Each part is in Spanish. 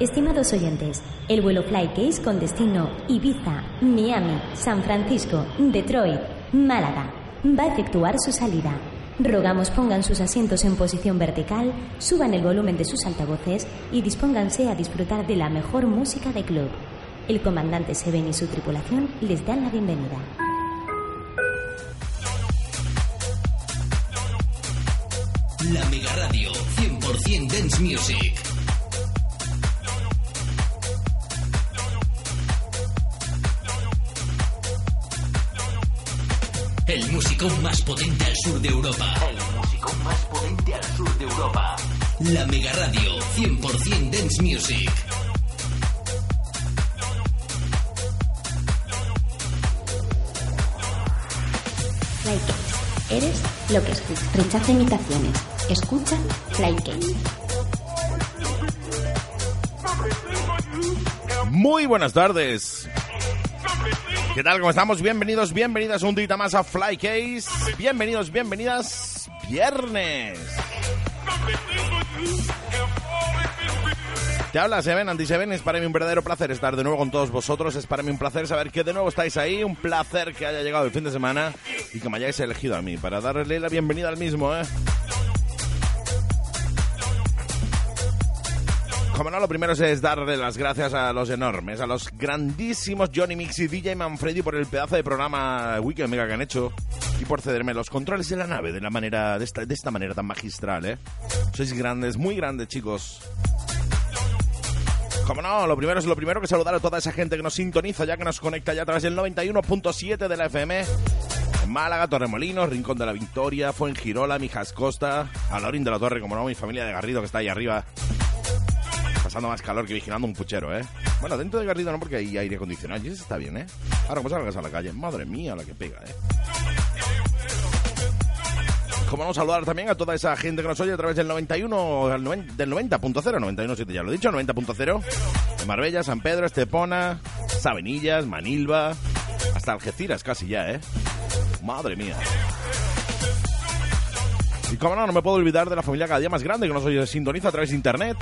Estimados oyentes, el vuelo Flycase con destino Ibiza, Miami, San Francisco, Detroit, Málaga va a efectuar su salida. Rogamos pongan sus asientos en posición vertical, suban el volumen de sus altavoces y dispónganse a disfrutar de la mejor música de club. El comandante Seven y su tripulación les dan la bienvenida. La Mega Radio 100% Dance Music. El músico más potente al sur de Europa. El músico más potente al sur de Europa. La Mega Radio 100% Dance Music. Flycase. Eres lo que escuchas. Rechaza imitaciones. Escucha Flycase. Muy buenas tardes. ¿Qué tal? ¿Cómo estamos? Bienvenidos, bienvenidas un día más a Flycase. Bienvenidos, bienvenidas. Viernes. Te habla Seven, Anti Seven. Es para mí un verdadero placer estar de nuevo con todos vosotros. Es para mí un placer saber que de nuevo estáis ahí. Un placer que haya llegado el fin de semana y que me hayáis elegido a mí para darle la bienvenida al mismo, ¿eh? Como no, lo primero es darle las gracias a los enormes, a los grandísimos Johnny Mix y DJ Manfredi por el pedazo de programa Weekend Mega que han hecho y por cederme los controles de la nave de la manera de esta, de esta manera tan magistral, ¿eh? Sois grandes, muy grandes, chicos. Como no, lo primero es lo primero que saludar a toda esa gente que nos sintoniza ya que nos conecta ya a través del 91.7 de la FM. Málaga, Torremolinos, Rincón de la Victoria, Fuengirola, Mijas Costa, a Lorín de la Torre, como no, mi familia de Garrido que está ahí arriba pasando más calor que vigilando un puchero, ¿eh? Bueno, dentro de Garrido no, porque hay aire acondicionado y eso está bien, ¿eh? Ahora, pues salgas a la calle. Madre mía, la que pega, ¿eh? Como vamos a saludar también a toda esa gente que nos oye a través del 91, del 90.0, 91.7, ya lo he dicho, 90.0, de Marbella, San Pedro, Estepona, Sabenillas, Manilva, hasta Algeciras casi ya, ¿eh? Madre mía. Y como no, no me puedo olvidar de la familia cada día más grande que nos oye, sintoniza a través de internet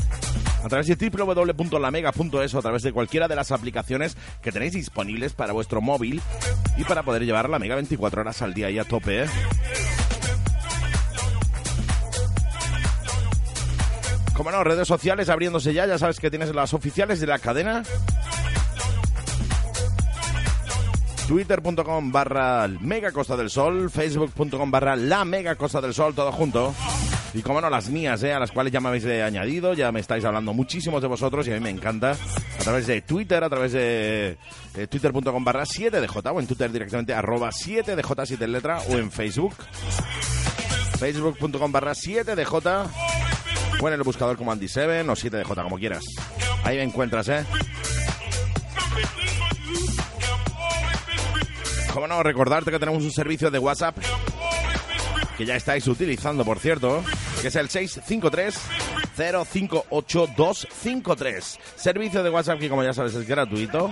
a través de www.lamega.es o a través de cualquiera de las aplicaciones que tenéis disponibles para vuestro móvil y para poder llevar la Mega 24 horas al día y a tope. ¿eh? Como no, redes sociales abriéndose ya, ya sabes que tienes las oficiales de la cadena. Twitter.com barra Mega del Sol, Facebook.com barra La Mega del Sol, todo junto. Y como no, las mías, ¿eh? a las cuales ya me habéis eh, añadido, ya me estáis hablando muchísimos de vosotros y a mí me encanta. A través de Twitter, a través de, de twitter.com barra 7DJ o en Twitter directamente arroba 7DJ 7 letra o en Facebook. Facebook.com barra 7DJ o en el buscador como Andy7 o 7DJ, como quieras. Ahí me encuentras, ¿eh? Como no, recordarte que tenemos un servicio de WhatsApp que ya estáis utilizando, por cierto, que es el 653 058253. Servicio de WhatsApp que, como ya sabes, es gratuito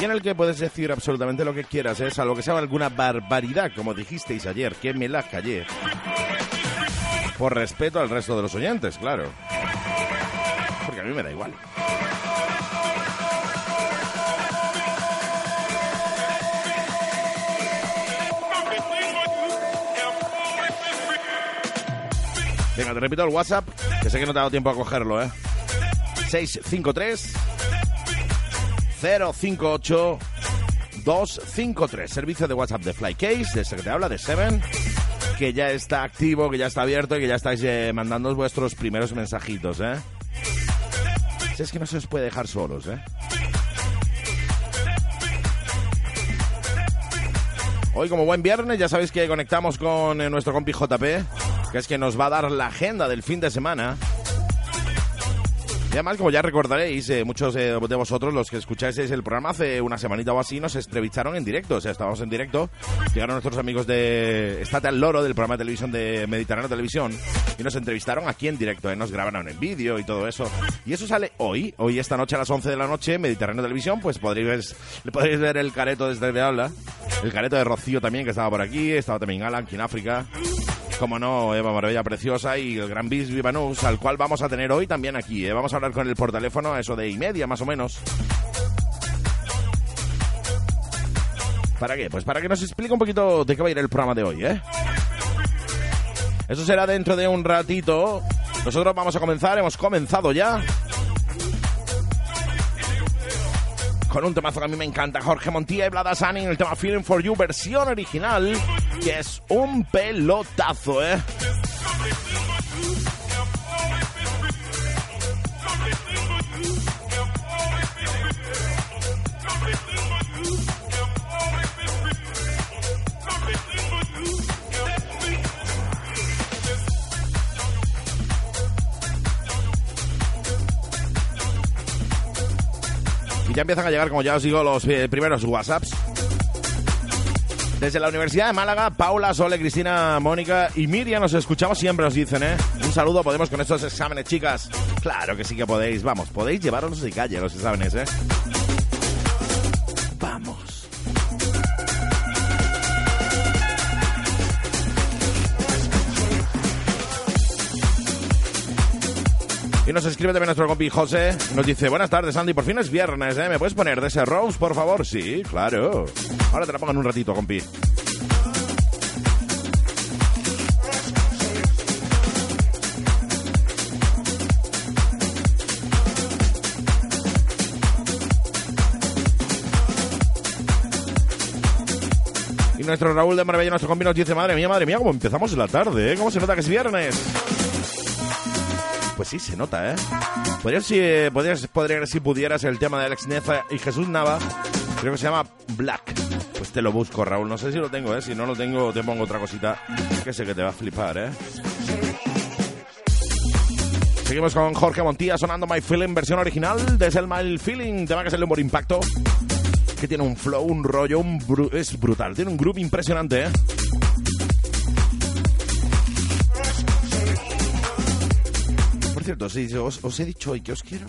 y en el que puedes decir absolutamente lo que quieras, es a lo que sea alguna barbaridad, como dijisteis ayer, que me la callé. Por respeto al resto de los oyentes, claro. Porque a mí me da igual. Venga, te repito el WhatsApp, que sé que no te ha dado tiempo a cogerlo, ¿eh? 653 058 253. Servicio de WhatsApp de Flycase, de ese que te habla, de Seven, que ya está activo, que ya está abierto y que ya estáis eh, mandando vuestros primeros mensajitos, ¿eh? Si es que no se os puede dejar solos, ¿eh? Hoy, como buen viernes, ya sabéis que conectamos con eh, nuestro compi JP, que es que nos va a dar la agenda del fin de semana. Y además, como ya recordaréis, eh, muchos eh, de vosotros, los que escucháis el programa hace una semanita o así, nos entrevistaron en directo. O sea, estábamos en directo. Llegaron nuestros amigos de Estate al Loro, del programa de televisión de Mediterráneo Televisión, y nos entrevistaron aquí en directo. eh, Nos grabaron en vídeo y todo eso. Y eso sale hoy, hoy esta noche a las 11 de la noche, Mediterráneo Televisión. Pues podréis, podréis ver el careto desde que habla. El careto de Rocío también, que estaba por aquí. Estaba también Alan, aquí en África como no, Eva Marbella Preciosa y el gran Bis Vivanus, al cual vamos a tener hoy también aquí. ¿eh? Vamos a con él por teléfono a eso de y media más o menos. ¿Para qué? Pues para que nos explique un poquito de qué va a ir el programa de hoy, ¿eh? Eso será dentro de un ratito. Nosotros vamos a comenzar, hemos comenzado ya. Con un temazo que a mí me encanta, Jorge Montilla y Blada Sani en el tema Feeling for You, versión original, que es un pelotazo, ¿eh? Empiezan a llegar, como ya os digo, los eh, primeros WhatsApps. Desde la Universidad de Málaga, Paula, Sole, Cristina, Mónica y Miriam nos escuchamos siempre, nos dicen, ¿eh? Un saludo, podemos con estos exámenes, chicas. Claro que sí que podéis, vamos, podéis llevaros de calle los exámenes, ¿eh? Nos escribe también nuestro compi José. Nos dice, buenas tardes, Andy. Por fin es viernes, ¿eh? ¿Me puedes poner de ese Rose, por favor? Sí, claro. Ahora te la pongo en un ratito, compi. Y nuestro Raúl de Marbella, nuestro compi, nos dice, madre mía, madre mía, cómo empezamos la tarde, ¿eh? ¿Cómo se nota que es viernes? Pues sí, se nota, ¿eh? Podrías, si, podrías, podrías, si pudieras, el tema de Alex Neza y Jesús Nava, creo que se llama Black. Pues te lo busco, Raúl. No sé si lo tengo, ¿eh? Si no lo tengo, te pongo otra cosita que sé que te va a flipar, ¿eh? Seguimos con Jorge Montilla sonando My Feeling, versión original desde el My Feeling, tema que es el humor impacto, que tiene un flow, un rollo, un es brutal, tiene un groove impresionante, ¿eh? Por cierto, os, os he dicho hoy que os quiero.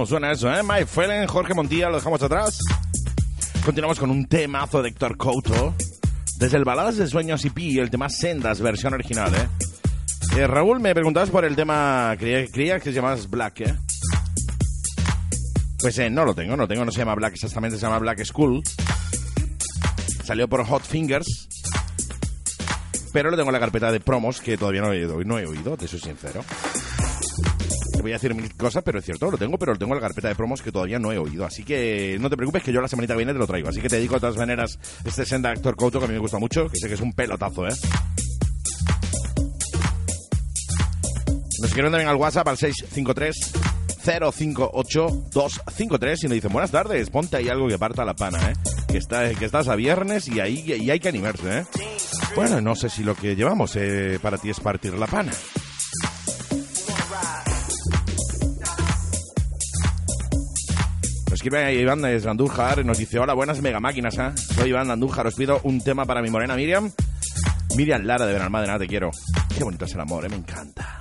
¿Cómo suena eso, eh? My Feeling, Jorge Montilla, lo dejamos atrás. Continuamos con un temazo de Héctor Couto. Desde el Baladas de Sueños y el tema Sendas, versión original, ¿eh? eh Raúl, me preguntabas por el tema, creía, que se llamaba Black, ¿eh? Pues eh, no lo tengo, no lo tengo, no se llama Black exactamente, se llama Black School. Salió por Hot Fingers. Pero lo tengo en la carpeta de promos que todavía no he oído, no he oído, te soy sincero. Voy a decir mil cosas, pero es cierto, lo tengo, pero lo tengo en la carpeta de promos que todavía no he oído. Así que no te preocupes que yo la semanita que viene te lo traigo. Así que te dedico de todas maneras este senda actor Couto que a mí me gusta mucho, que sé que es un pelotazo, ¿eh? Nos quieren también al WhatsApp al 653 058 253 y nos dicen buenas tardes, ponte ahí algo que parta la pana, ¿eh? Que, está, que estás a viernes y ahí y hay que animarse, ¿eh? Bueno, no sé si lo que llevamos eh, para ti es partir la pana. Escribe Iván de Andújar, nos dice, hola, buenas mega máquinas, ¿eh? Soy Iván de Andújar, os pido un tema para mi morena Miriam. Miriam Lara de Benalmádena, te quiero. Qué bonito es el amor, ¿eh? Me encanta.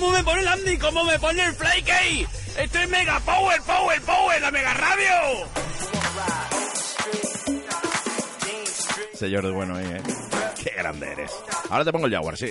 ¿Cómo me pone el Andy? ¿Cómo me pone el Fly Esto es Mega Power, Power, Power, la Mega Radio. Señor de bueno ahí, ¿eh? Qué grande eres. Ahora te pongo el Jaguar, sí.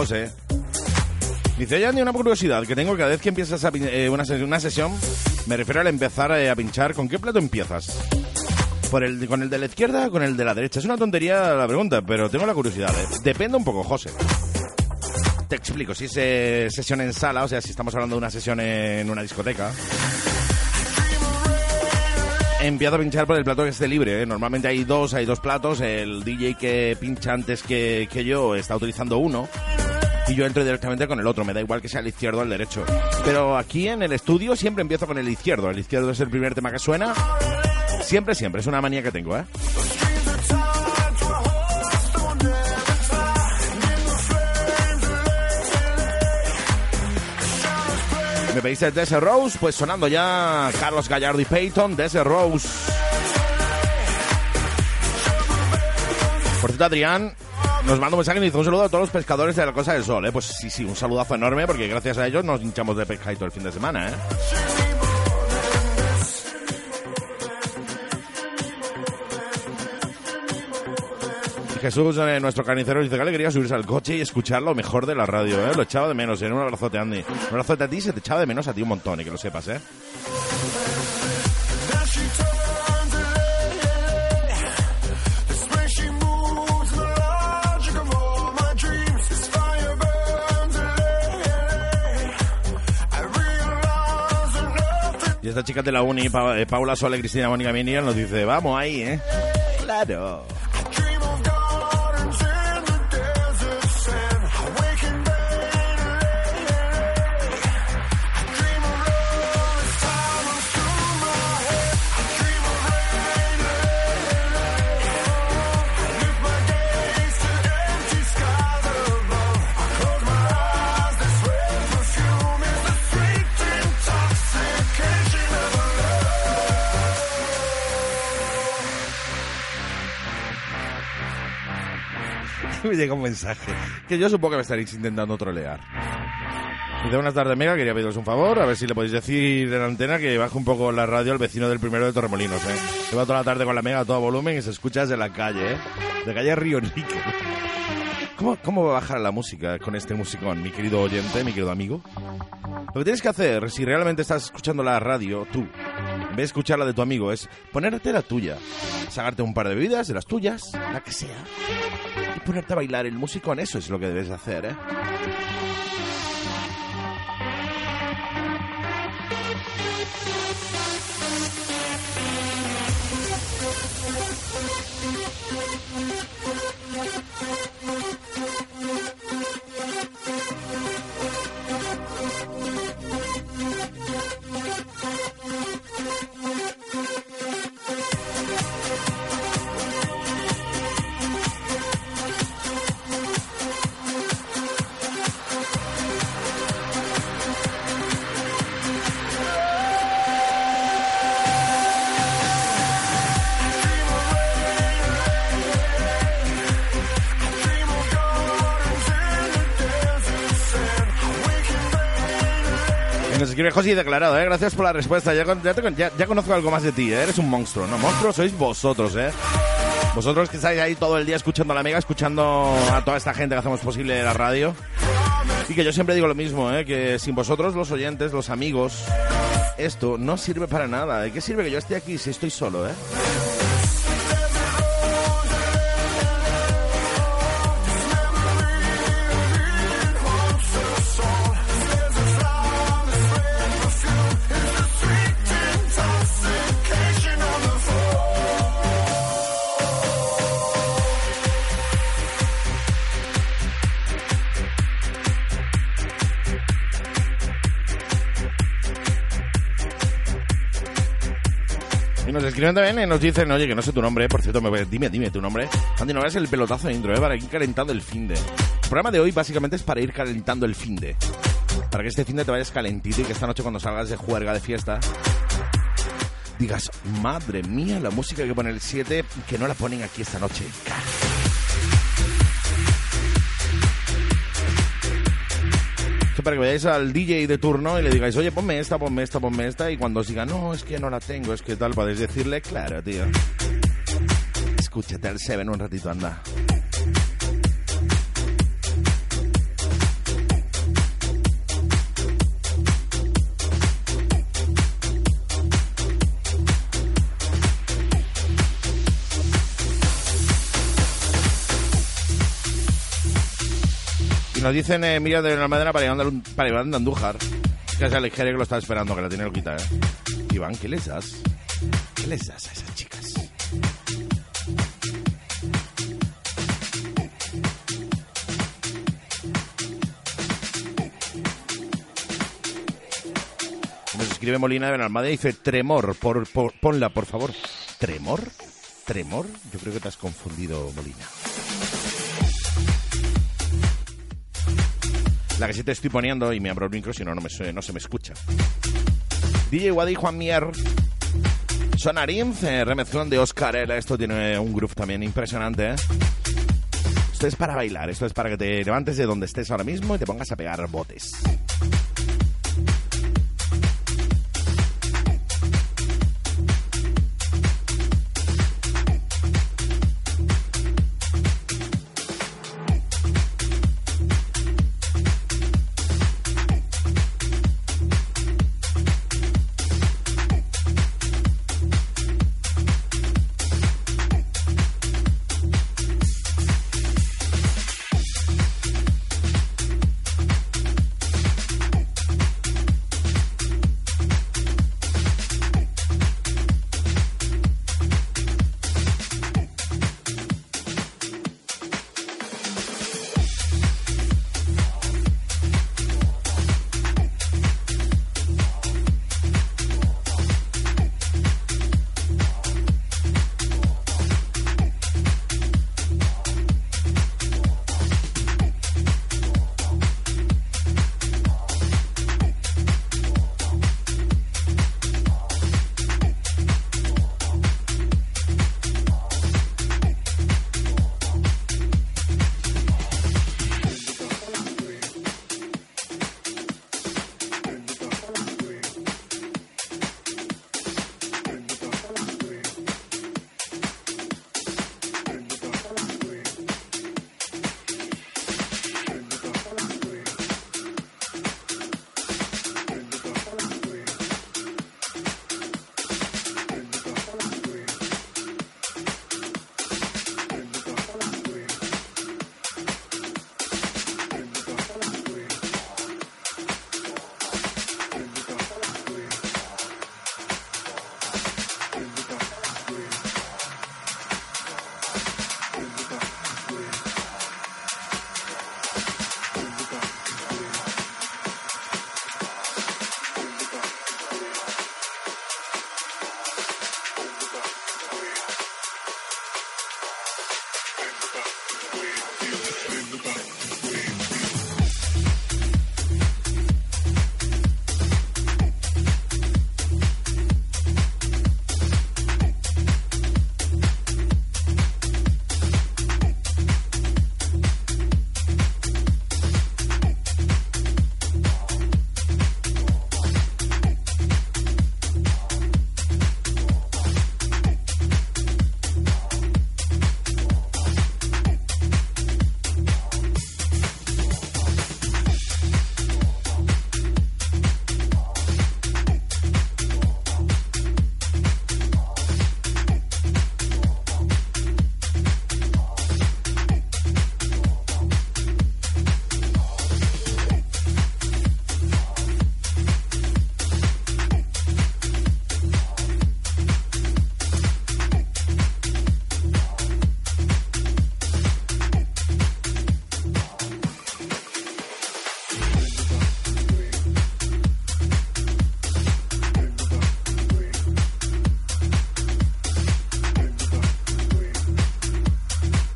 José. Dice, oye Andy, una curiosidad que tengo cada vez que empiezas eh, una, sesión, me refiero al empezar eh, a pinchar, ¿con qué plato empiezas? ¿Por el, ¿Con el de la izquierda o con el de la derecha? Es una tontería la pregunta, pero tengo la curiosidad. ¿eh? Depende un poco, José. Te explico, si es sesión en sala, o sea, si estamos hablando de una sesión en una discoteca, empiezo a pinchar por el plato que esté libre. ¿eh? Normalmente hay dos, hay dos platos. El DJ que pincha antes que yo está utilizando uno y yo entro directamente con el otro. Me da igual que sea el izquierdo o el derecho. Pero aquí en el estudio siempre empiezo con el izquierdo. El izquierdo es el primer tema que suena. Siempre, siempre. Es una manía que tengo, ¿eh? Me pediste Desert Rose, pues sonando ya Carlos Gallardo y Peyton, Desert Rose. Por cierto, Adrián nos manda un mensaje y dice un saludo a todos los pescadores de la Cosa del Sol, ¿eh? Pues sí, sí, un saludazo enorme porque gracias a ellos nos hinchamos de pescadito el fin de semana, ¿eh? Jesús, eh, nuestro carnicero, dice que le quería subirse al coche y escuchar lo mejor de la radio, ¿eh? Lo echaba de menos, ¿eh? Un abrazote, Andy. Un abrazote a ti, se te echaba de menos a ti un montón, y que lo sepas, ¿eh? Y esta chica de la uni, eh, Paula Sole, Cristina Mónica Minier, nos dice, vamos ahí, ¿eh? Claro. Llega un mensaje que yo supongo que me estaréis intentando trolear. Dice, buenas tardes, Mega, quería pediros un favor, a ver si le podéis decir en la antena que baje un poco la radio al vecino del primero de Torremolinos, ¿eh? Lleva toda la tarde con la Mega a todo volumen y se escucha desde la calle, ¿eh? De calle Río Enrique. ¿Cómo, ¿Cómo va a bajar la música con este musicón, mi querido oyente, mi querido amigo? Lo que tienes que hacer, si realmente estás escuchando la radio, tú, en vez de escuchar la de tu amigo, es ponerte la tuya. Sacarte un par de bebidas, de las tuyas, la que sea. Y ponerte a bailar el musicón, eso es lo que debes de hacer, ¿eh? Escribe José declarado, ¿eh? Gracias por la respuesta. Ya, conozco algo más de ti, ¿eh? Eres un monstruo, ¿no? Monstruo sois vosotros, ¿eh? Vosotros que estáis ahí todo el día escuchando la mega, escuchando a toda esta gente que hacemos posible la radio. Y que yo siempre digo lo mismo, ¿eh? Que sin vosotros, los oyentes, los amigos, esto no sirve para nada. ¿De qué sirve que yo esté aquí si estoy solo, eh? Y nos escriben también y nos dicen, oye, que no sé tu nombre, por cierto, me, dime, dime tu nombre. Andy, no veas el pelotazo de intro, ¿eh? Para ir calentando el fin de. El programa de hoy básicamente es para ir calentando el fin de. Para que este fin de te vayas calentito y que esta noche cuando salgas de juerga de fiesta digas, madre mía, la música que pone el 7 que no la ponen aquí esta noche. Para que vayáis al DJ de turno y le digáis, oye, ponme esta, ponme esta, ponme esta, y cuando os diga, no, es que no la tengo, es que tal, podéis decirle, claro, tío. Escúchate al Seven un ratito, anda. Nos dicen, eh, mira de la madera para Iván, para Iván de Andújar. Que es el que lo está esperando, que la tiene loquita, ¿eh? Iván, ¿qué les das? ¿Qué les das a esas chicas? Nos escribe Molina de Benalmádena y dice, tremor, por, por- ponla, por favor. ¿Tremor? ¿Tremor? Yo creo que te has confundido, Molina. La que sí te estoy poniendo, y me abro el micro, si no, no, me no se me escucha. DJ Wadi Juan Mier. Sonarim, eh, remezclón de Oscar. Esto tiene un groove también impresionante, ¿eh? Esto es para bailar, esto es para que te levantes de donde estés ahora mismo y te pongas a pegar botes.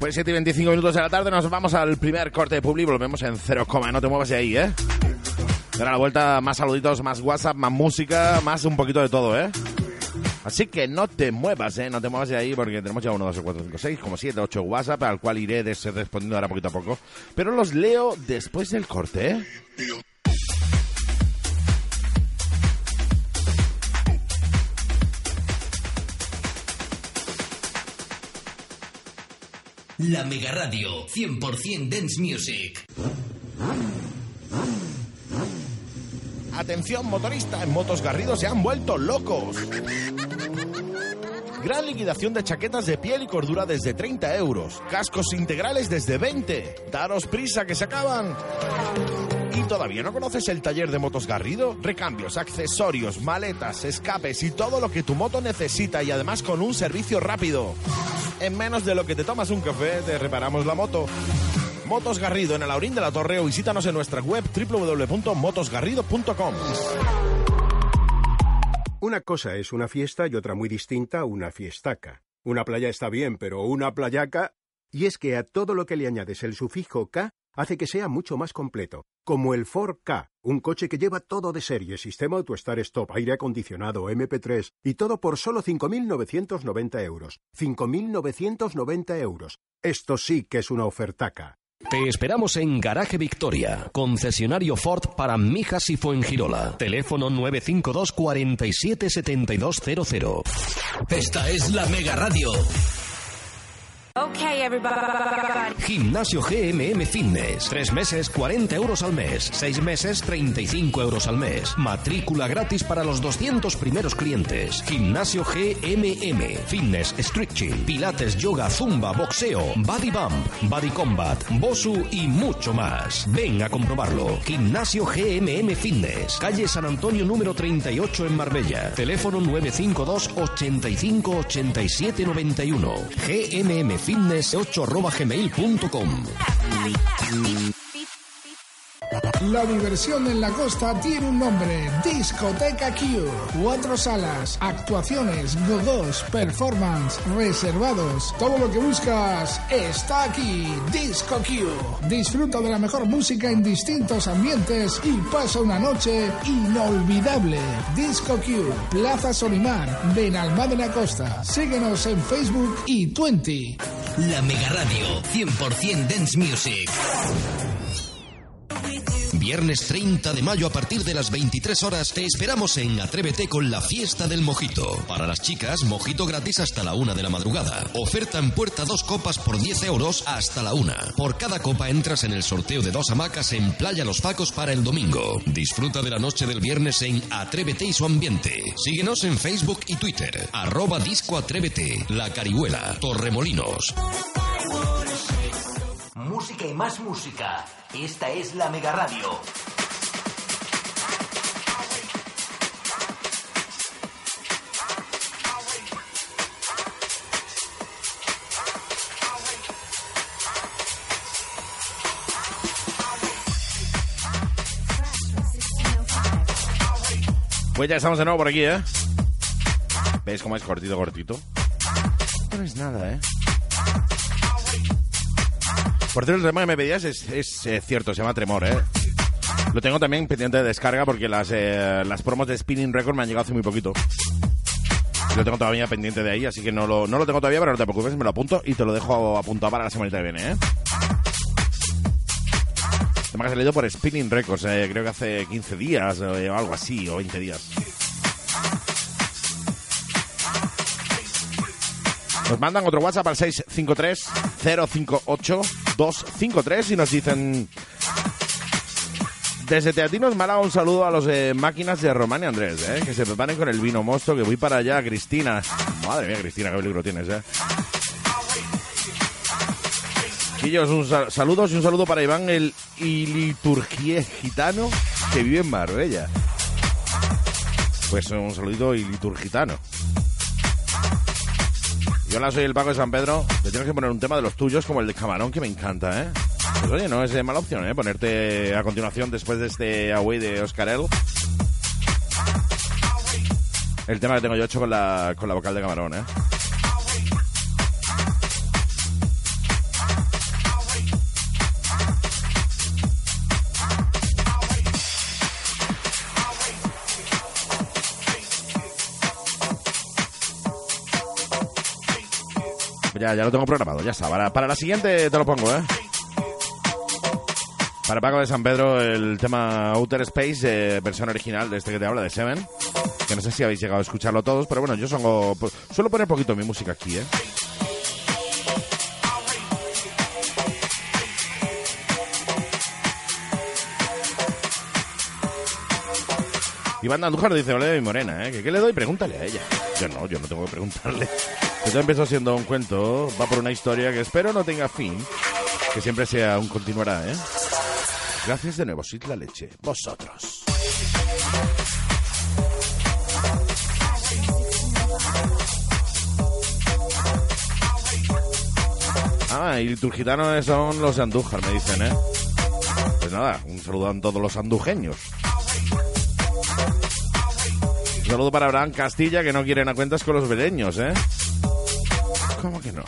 Pues 7 y 25 minutos de la tarde nos vamos al primer corte de Publi. Volvemos en 0, no te muevas de ahí, ¿eh? Ahora la vuelta, más saluditos, más WhatsApp, más música, más un poquito de todo, ¿eh? Así que no te muevas, ¿eh? No te muevas de ahí porque tenemos ya 1, 2, 4, 5, 6, como 7, 8 WhatsApp, al cual iré respondiendo ahora poquito a poco. Pero los leo después del corte, ¿eh? La Mega Radio 100% Dance Music. Atención motorista, en Motos Garrido se han vuelto locos. Gran liquidación de chaquetas de piel y cordura desde 30 euros. Cascos integrales desde 20. Daros prisa que se acaban. ¿Y todavía no conoces el taller de Motos Garrido? Recambios, accesorios, maletas, escapes y todo lo que tu moto necesita y además con un servicio rápido. En menos de lo que te tomas un café, te reparamos la moto. Motos Garrido en el Aurín de la Torre o visítanos en nuestra web www.motosgarrido.com. Una cosa es una fiesta y otra muy distinta una fiestaca. Una playa está bien, pero una playaca... Y es que a todo lo que le añades el sufijo K hace que sea mucho más completo. Como el Ford K, un coche que lleva todo de serie, sistema auto-start stop, aire acondicionado, MP3 y todo por solo 5.990 euros. 5.990 euros. Esto sí que es una ofertaca. Te esperamos en Garaje Victoria, concesionario Ford para Mijas y Fuengirola. Teléfono 952 47 7200. Esta es la Mega Radio. Okay, everybody. Gimnasio GMM Fitness. Tres meses, 40 euros al mes. Seis meses, 35 euros al mes. Matrícula gratis para los 200 primeros clientes. Gimnasio GMM. Fitness, stretching, pilates, yoga, zumba, boxeo, body bump, body combat, bosu y mucho más. Ven a comprobarlo. Gimnasio GMM Fitness. Calle San Antonio número 38 en Marbella. Teléfono 952 85 87 91. GMM fitness8.gmail.com La diversión en la costa tiene un nombre, Discoteca Q. Cuatro salas, actuaciones, gogos, performance, reservados. Todo lo que buscas está aquí, Disco Q. Disfruta de la mejor música en distintos ambientes y pasa una noche inolvidable. Disco Q, Plaza Solimar, Benalmádena Costa. Síguenos en Facebook y Twenty. La Mega Radio, 100% Dance Music. Viernes 30 de mayo a partir de las 23 horas te esperamos en Atrévete con la fiesta del mojito. Para las chicas, mojito gratis hasta la una de la madrugada. Oferta en puerta dos copas por 10 euros hasta la una. Por cada copa entras en el sorteo de dos hamacas en Playa Los Facos para el domingo. Disfruta de la noche del viernes en Atrévete y su ambiente. Síguenos en Facebook y Twitter. Arroba Disco Atrévete. La Carihuela. Torremolinos. Música y más música. Esta es la Mega Radio. Pues ya estamos de nuevo por aquí, ¿eh? ¿Ves cómo es cortito, cortito? No es nada, ¿eh? Por cierto, el tema que me pedías es, es eh, cierto, se llama Tremor, ¿eh? Lo tengo también pendiente de descarga porque las, eh, las promos de Spinning Record me han llegado hace muy poquito. Lo tengo todavía pendiente de ahí, así que no lo, no lo tengo todavía, pero no te preocupes, me lo apunto y te lo dejo apuntado para la semana que viene, ¿eh? Tema que ha salido por Spinning Records, eh, creo que hace 15 días o algo así, o 20 días. Nos mandan otro WhatsApp al 653-058-253 y nos dicen... Desde Teatinos Málaga un saludo a los eh, máquinas de Román y Andrés, eh, que se preparen con el vino mosto, que voy para allá, Cristina. Madre mía, Cristina, qué peligro tienes, eh. Quillos, un sal saludos y un saludo para Iván, el iliturgie gitano que vive en Marbella. Pues un saludito iliturgitano. Yo la soy el Paco de San Pedro. Te tienes que poner un tema de los tuyos como el de Camarón, que me encanta, ¿eh? Pues oye, no es mala opción, ¿eh? Ponerte a continuación, después de este Away de Oscar El. El tema que tengo yo hecho con la, con la vocal de Camarón, ¿eh? Ya, ya lo tengo programado, ya está. Para, para la siguiente te lo pongo, ¿eh? Para Paco de San Pedro, el tema Outer Space, eh, versión original de este que te habla, de Seven. Que no sé si habéis llegado a escucharlo todos, pero bueno, yo songo, pues, suelo poner poquito mi música aquí, ¿eh? Iván Andújar dice, ole mi morena, ¿eh? ¿Que ¿Qué le doy? Pregúntale a ella. Yo no, yo no tengo que preguntarle. Esto empezó siendo un cuento, va por una historia que espero no tenga fin, que siempre sea un continuará, ¿eh? Gracias de nuevo, Sid la leche. Vosotros. Ah, y turgitanos son los Andújar, me dicen, ¿eh? Pues nada, un saludo a todos los andujeños. Un saludo para Abraham Castilla, que no quieren a cuentas con los veleños, ¿eh? ¿Cómo que no?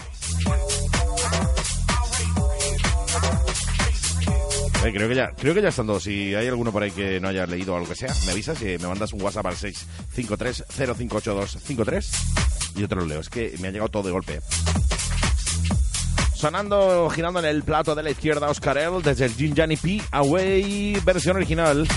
Eh, creo que ya, creo que ya están todos. Si hay alguno por ahí que no haya leído o algo que sea, me avisas y me mandas un WhatsApp al 653-058253 y yo te lo leo. Es que me ha llegado todo de golpe. Sonando, girando en el plato de la izquierda, Oscar L. desde el Jin Jani P. Away, versión original.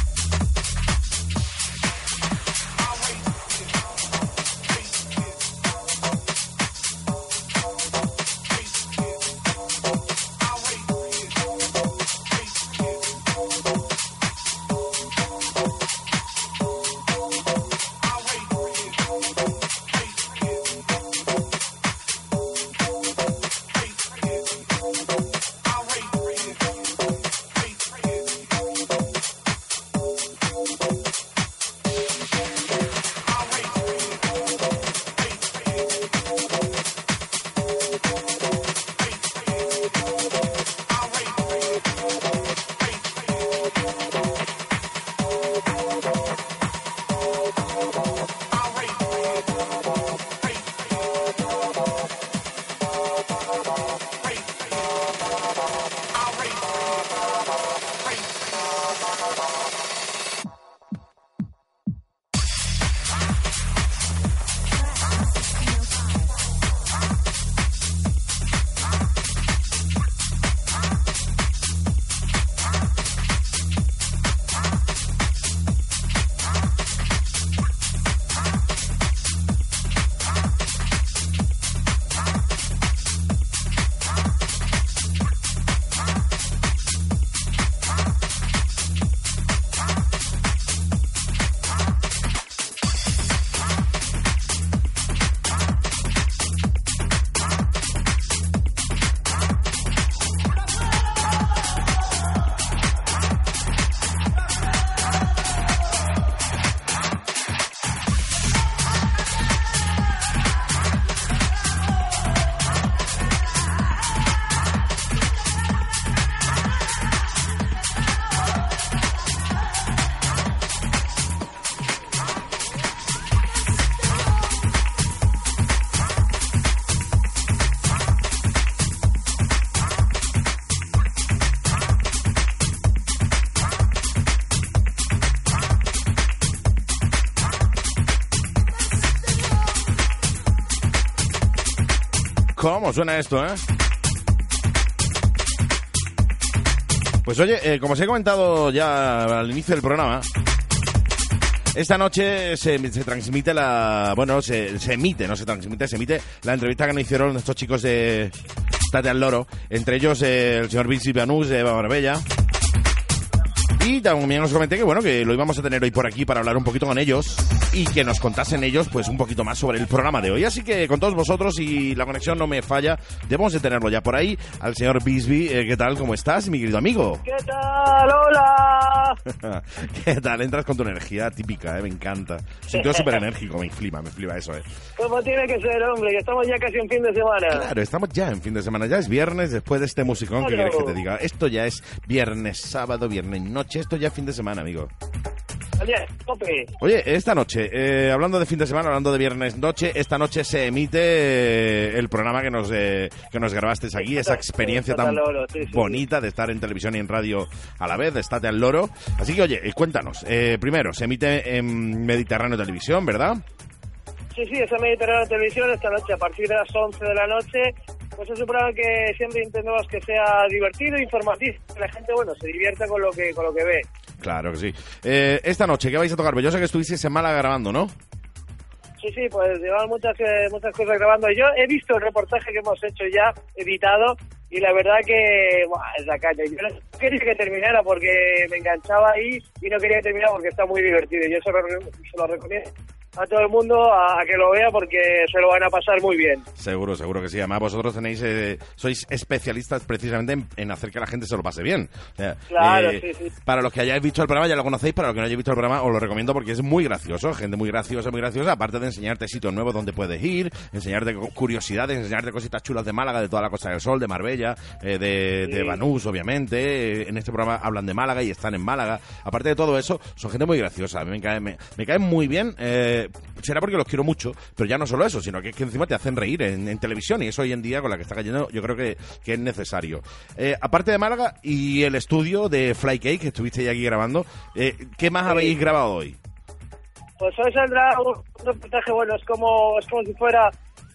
¿Cómo suena esto, eh? Pues oye, eh, como os he comentado ya al inicio del programa, esta noche se, se transmite la... Bueno, se, se, emite, no se transmite, se emite la entrevista que nos hicieron estos chicos de Tate al Loro, entre ellos eh, el señor Vinci Pianús de Marbella. Y también os comenté que bueno, que lo íbamos a tener hoy por aquí para hablar un poquito con ellos y que nos contasen ellos pues un poquito más sobre el programa de hoy. Así que con todos vosotros, y la conexión no me falla, debemos de tenerlo ya por ahí, al señor Bisby. Eh, ¿Qué tal? ¿Cómo estás, mi querido amigo? ¿Qué tal? ¡Hola! ¿Qué tal? Entras con tu energía típica, ¿eh? me encanta. Siento súper enérgico, me flipa, me flipa eso. ¿eh? Como tiene que ser, hombre, que estamos ya casi en fin de semana. Claro, estamos ya en fin de semana, ya es viernes después de este musicón, ¿qué quieres que te diga? Esto ya es viernes, sábado, viernes, noche, esto ya es fin de semana, amigo. Oye, esta noche, eh, hablando de fin de semana, hablando de viernes noche, esta noche se emite eh, el programa que nos, eh, que nos grabaste aquí, esa experiencia tan bonita de estar en televisión y en radio a la vez, de Estate al Loro. Así que, oye, cuéntanos, primero, se emite en Mediterráneo Televisión, ¿verdad? Sí, sí, es en Mediterráneo Televisión esta noche a partir de las 11 de la noche Pues es un programa que siempre intentamos que sea divertido, informativo, que la gente, bueno, se divierta con lo que, con lo que ve. Claro que sí. Eh, esta noche, ¿qué vais a tocar? Pues yo sé que estuvisteis en Málaga grabando, ¿no? Sí, sí, pues llevamos muchas, eh, muchas cosas grabando. Yo he visto el reportaje que hemos hecho ya, editado, y la verdad que buah, es la caña. Yo no quería que terminara porque me enganchaba ahí y no quería que terminara porque está muy divertido. Yo se lo, se lo recomiendo a todo el mundo a, que lo vea porque se lo van a pasar muy bien. Seguro, seguro que sí. Además, vosotros tenéis, eh, sois especialistas precisamente en, en hacer que la gente se lo pase bien. O sea, Claro, eh, sí, sí. Para los que hayáis visto el programa, ya lo conocéis. Para los que no hayáis visto el programa, os lo recomiendo porque es muy gracioso. Gente muy graciosa, muy graciosa. Aparte de enseñarte sitios nuevos donde puedes ir, enseñarte cu- curiosidades, enseñarte cositas chulas de Málaga, de toda la Costa del Sol, de Marbella, eh, de, de Banús, obviamente. Eh, en este programa hablan de Málaga y están en Málaga. Aparte de todo eso, son gente muy graciosa. A mí me caen me, me caen muy bien. eh, será porque los quiero mucho, pero ya no solo eso, sino que es que encima te hacen reír en, en televisión y eso hoy en día con la que está cayendo yo creo que, que es necesario. Eh, aparte de Málaga y el estudio de Fly Cake que estuvisteis aquí grabando, eh, ¿qué más habéis grabado hoy? Pues hoy saldrá un reportaje, bueno, es como, es como si fuera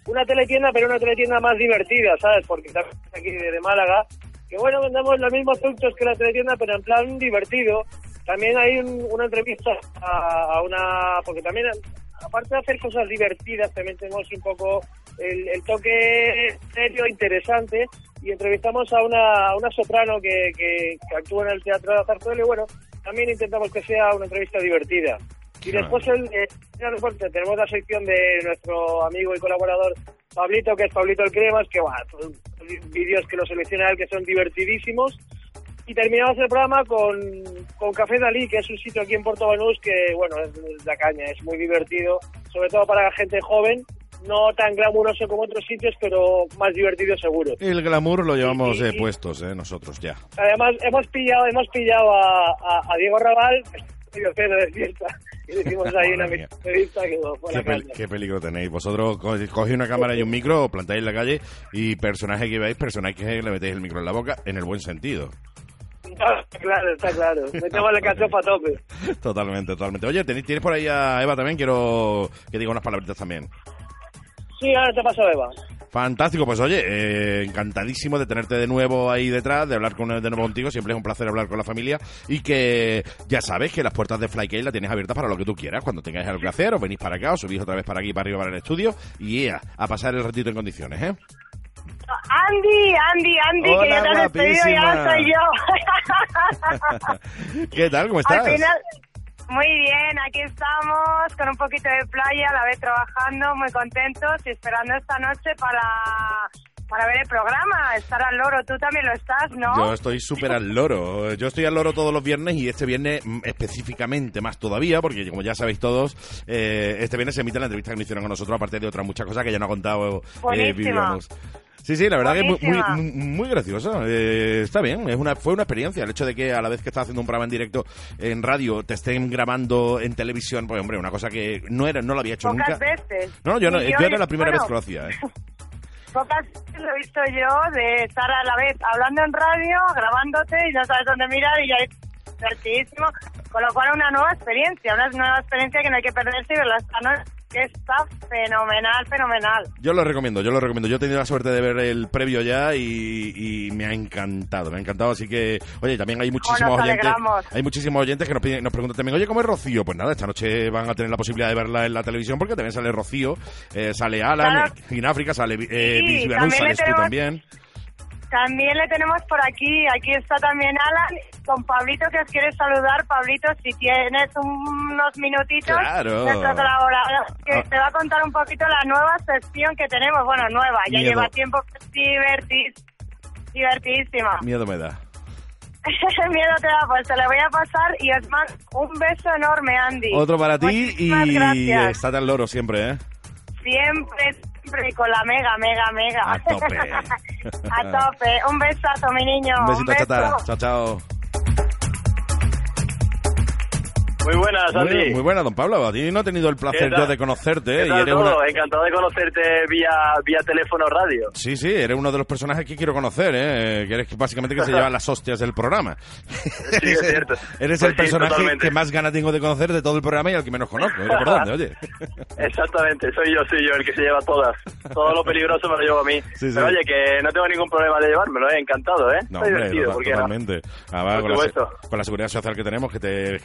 una teletienda, pero una teletienda más divertida, ¿sabes? Porque también es aquí de, de Málaga, que bueno, vendemos los mismos productos que la teletienda, pero en plan divertido. También hay un- una entrevista a, a una, porque también, aparte de hacer cosas divertidas, también tenemos un poco el, el toque serio, interesante, y entrevistamos a una, a una soprano que, que, que actúa en el Teatro de la Zarzuela, y bueno, también intentamos que sea una entrevista divertida. Y después el, eh, tenemos la sección de nuestro amigo y colaborador Pablito, que es Pablito el Cremas, que bueno, son vídeos que lo selecciona él que son divertidísimos. Y terminamos el programa con, con Café Dalí, que es un sitio aquí en Puerto Banús que, bueno, es, es la caña, es muy divertido, sobre todo para la gente joven, no tan glamuroso como otros sitios, pero más divertido seguro. El glamour lo llevamos Sí, sí, eh, sí. puestos eh, nosotros ya. Además, hemos pillado, hemos pillado a, a, a Diego Raval, de fiesta, y le hicimos ahí una entrevista que fue Qué, la pel- qué peligro tenéis. Vosotros co- cogéis una cámara y un micro, plantáis en la calle y personaje que veis, personaje que le metéis el micro en la boca, en el buen sentido. Está claro, está claro. Metemos la cachofa a tope. Totalmente, totalmente. Oye, tienes por ahí a Eva también, quiero que diga unas palabritas también. Sí, ahora te paso Eva. Fantástico, pues oye, eh, encantadísimo de tenerte de nuevo ahí detrás, de hablar con, de nuevo contigo, siempre es un placer hablar con la familia y que ya sabes que las puertas de Flycade las tienes abiertas para lo que tú quieras, cuando tengáis algo que hacer, os venís para acá, os subís otra vez para aquí, para arriba, para el estudio y ea, a pasar el ratito en condiciones, ¿eh? Andy, Andy, Andy, que ya te has despedido, ya soy yo. ¿Qué tal? ¿Cómo estás? Al final, muy bien, aquí estamos con un poquito de playa, a la vez trabajando, muy contentos y esperando esta noche para, para ver el programa, estar al loro. Tú también lo estás, ¿no? Yo estoy súper al loro. Yo estoy al loro todos los viernes y este viernes mm, específicamente más todavía, porque como ya sabéis todos, eh, este viernes se emite la entrevista que nos hicieron con nosotros, aparte de otras muchas cosas que ya no ha contado eh. Sí, sí, la verdad que es muy, muy, muy gracioso. Eh, está bien, es una, fue una experiencia. El hecho de que a la vez que estás haciendo un programa en directo en radio te estén grabando en televisión, pues hombre, una cosa que no era, no lo había hecho Pocas nunca. veces. No, yo no, yo era la primera bueno, vez que lo hacía. ¿eh? Pocas veces lo he visto yo de estar a la vez hablando en radio, grabándote y no sabes dónde mirar y ya divertidísimo. Con lo cual una nueva experiencia, una nueva experiencia que no hay que perderse y verla esta noche, que está fenomenal, fenomenal. Yo lo recomiendo, yo lo recomiendo. Yo he tenido la suerte de ver el previo ya y, y me ha encantado, me ha encantado. Así que, oye, también hay muchísimos oyentes. alegramos. Hay muchísimos oyentes que nos, piden- nos preguntan también, oye, ¿cómo es Rocío? Pues nada, esta noche van a tener la posibilidad de verla en la televisión porque también sale Rocío, eh, sale Alan, Claro. en África sale eh, Sí, le sales tú también. También le tenemos por aquí, aquí está también Alan, con Pablito que os quiere saludar. Pablito, si tienes unos minutitos, Claro. nuestro colaborador, que Ah. te va a contar un poquito la nueva sección que tenemos. Bueno, nueva, ya Miedo. lleva tiempo diverti- divertidísima. Miedo me da. Miedo te da, pues te le voy a pasar y os mando un beso enorme, Andy. Otro para ti Muchísimas y gracias. estate al loro siempre, ¿eh? Siempre, siempre con la mega, mega, mega. A tope. a tope. Un besazo, mi niño. Un besito, beso. chata. Chao, chao. Muy buenas, Santi. Muy, muy buena, don Pablo. A ti no he tenido el placer yo de conocerte. ¿Qué. Y eres una- Encantado de conocerte vía, vía teléfono radio. Sí, sí, eres uno de los personajes que quiero conocer, ¿eh? Que eres básicamente que se lleva las hostias del programa. Sí, es cierto. Eres Pues el sí, personaje totalmente. que más ganas tengo de conocer de todo el programa y al que menos conozco. ¿eh? ¿Por dónde, oye? Exactamente, soy yo, soy yo el que se lleva todas. Todo lo peligroso me lo llevo a mí. Sí, sí. Pero oye, que no tengo ningún problema de llevármelo, ¿eh? encantado, ¿eh? No, Está hombre, divertido, total- ¿por qué no? totalmente. Además, Por con la, con la seguridad social que tenemos, que te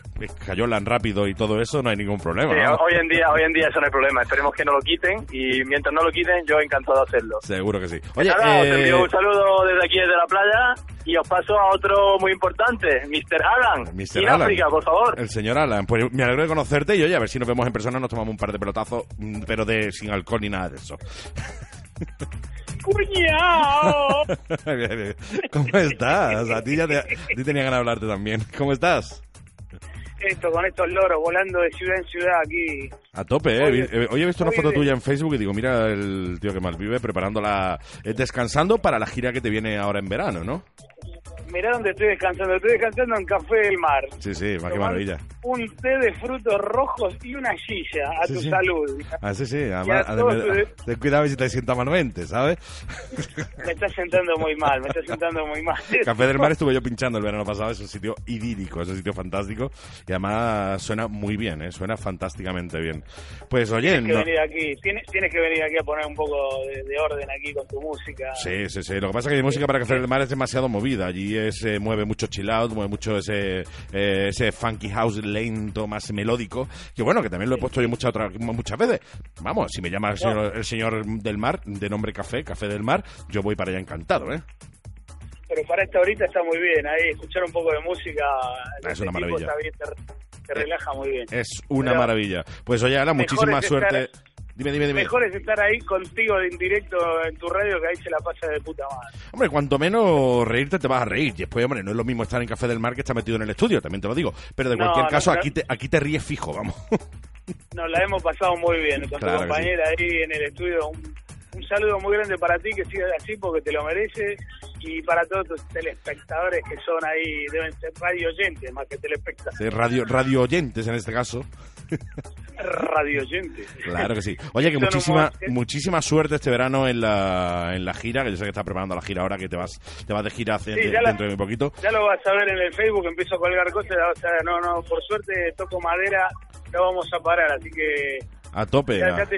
cayolan rápido y todo eso, no hay ningún problema. Sí, hoy en día, hoy en día eso no hay problema. Esperemos que no lo quiten y mientras no lo quiten, yo encantado de hacerlo. Seguro que sí. Oye, Nada, os eh, envío un saludo desde aquí, desde la playa, y os paso a otro muy importante, Mr. Alan. Mr. Alan. África, por favor. El señor Alan, pues me alegro de conocerte y oye, a ver si nos vemos en persona, nos tomamos un par de pelotazos, mm, pero de sin alcohol ni nada de eso. ¿Cómo estás? A ti ya te, a ti tenía ganas de hablarte también. ¿Cómo estás? Esto, con estos loros volando de ciudad en ciudad aquí. A tope, ¿eh? Eh, Hoy he visto una foto tuya en Facebook y digo, mira el tío que mal vive preparando la... eh, descansando para la gira que te viene ahora en verano, ¿no? Mirá dónde estoy descansando. Estoy descansando en Café del Mar. Sí, sí, qué Tomando maravilla. Un té de frutos rojos y una silla a Sí, tu sí. salud. Ah, sí, sí, además, ten cuidado si te sienta malamente, ¿sabes? Me está sentando muy mal, me está sentando muy mal. Café del Mar estuve yo pinchando el verano pasado, es un sitio idílico, es un sitio fantástico y además suena muy bien, ¿eh? suena fantásticamente bien. Pues oye, Tienes que no- venir aquí, tienes, tienes que venir aquí a poner un poco de, de orden aquí con tu música. Sí, sí, sí. Lo que pasa es que mi música para Café del Mar es demasiado movida. Allí es, eh, mueve mucho chill out, mueve mucho ese, eh, ese funky house lento, más melódico. Que bueno, que también lo he puesto yo muchas otras, muchas veces. Vamos, si me llama el señor, el señor del mar, de nombre Café, Café del Mar, yo voy para allá encantado, ¿eh? Pero para esta horita está muy bien, ahí escuchar un poco de música. es una este maravilla. bien, te, te relaja muy bien. Es una Pero maravilla. Pues oye, mejor muchísima suerte. estar- Dime, dime, dime. Mejor es estar ahí contigo en directo en tu radio que ahí se la pasa de puta madre. Hombre, cuanto menos reírte te vas a reír. Y después, hombre, no es lo mismo estar en Café del Mar que estar metido en el estudio, también te lo digo. Pero de No, cualquier no, caso, aquí te, aquí te ríes fijo, vamos. Nos la hemos pasado muy bien con Claro tu compañera ahí en el estudio. Un, un saludo muy grande para ti, que sigas así porque te lo mereces. Y para todos tus telespectadores que son ahí, deben ser radio oyentes más que telespectadores. Sí, radio, radio oyentes en este caso. Radio oyentes. Claro que sí. Oye, que muchísima, mon- muchísima suerte este verano en la, en la gira, que yo sé que estás preparando la gira ahora, que te vas, te vas de gira hace- Sí, la- dentro de muy poquito. Ya lo vas a ver en el Facebook, empiezo a colgar cosas, o sea, no, no, por suerte toco madera, no vamos a parar, así que A tope. ya, te,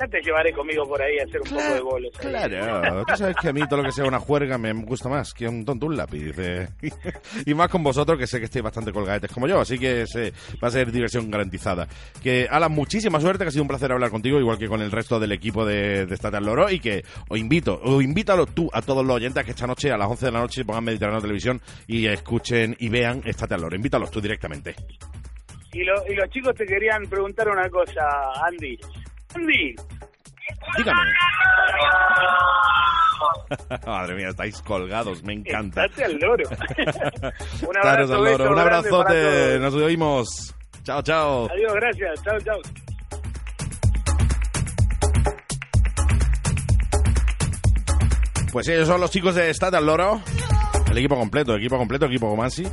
ya te llevaré conmigo por ahí a hacer un poco de bolos. ahí. Claro, tú sabes que a mí todo lo que sea una juerga me gusta más que un tonto un lápiz. eh. Y más con vosotros, que sé que estáis bastante colgadetes como yo, así que se- va a ser diversión garantizada. Que, Alan, muchísima suerte, que ha sido un placer hablar contigo, igual que con el resto del equipo de, de Estate al Loro, y que os invito, o invítalo tú a todos los oyentes que esta noche, a las 11 de la noche, pongan Mediterráneo Televisión y escuchen y vean Estate al Loro. Invítalos tú directamente. Y, lo- y los chicos te querían preguntar una cosa, Andy. Andy, Dígame. Madre mía, estáis colgados, me encanta. al loro. un abrazo, al loro. Un abrazote, nos oímos. Chao, chao. Adiós, gracias, chao, chao. Pues ellos son los chicos de Estate al Loro. El equipo completo, equipo completo, equipo Comansi.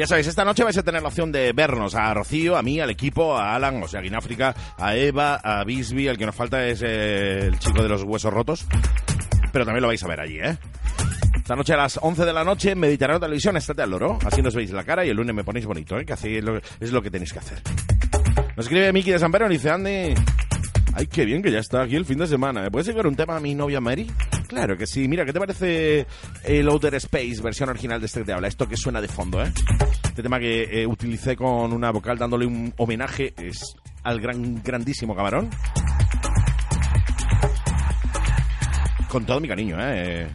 Ya sabéis, esta noche vais a tener la opción de vernos a Rocío, a mí, al equipo, a Alan, o sea, en África, a Eva, a Bisby, el que nos falta es eh, el chico de los huesos rotos. Pero también lo vais a ver allí, ¿eh? Esta noche a las 11 de la noche Mediterráneo Televisión, estate al loro. Así nos veis la cara y el lunes me ponéis bonito, ¿eh? Que así es lo, es lo que tenéis que hacer. Nos escribe Miki de San Pedro y dice, Andy... Ay, qué bien que ya está aquí el fin de semana. ¿Me puedes llevar un tema a mi novia Mary? Claro que sí. Mira, ¿qué te parece el Outer Space, versión original de este que te habla? Esto que suena de fondo, ¿eh? Este tema que eh, utilicé con una vocal dándole un homenaje es al gran, grandísimo camarón. Con todo mi cariño, ¿eh?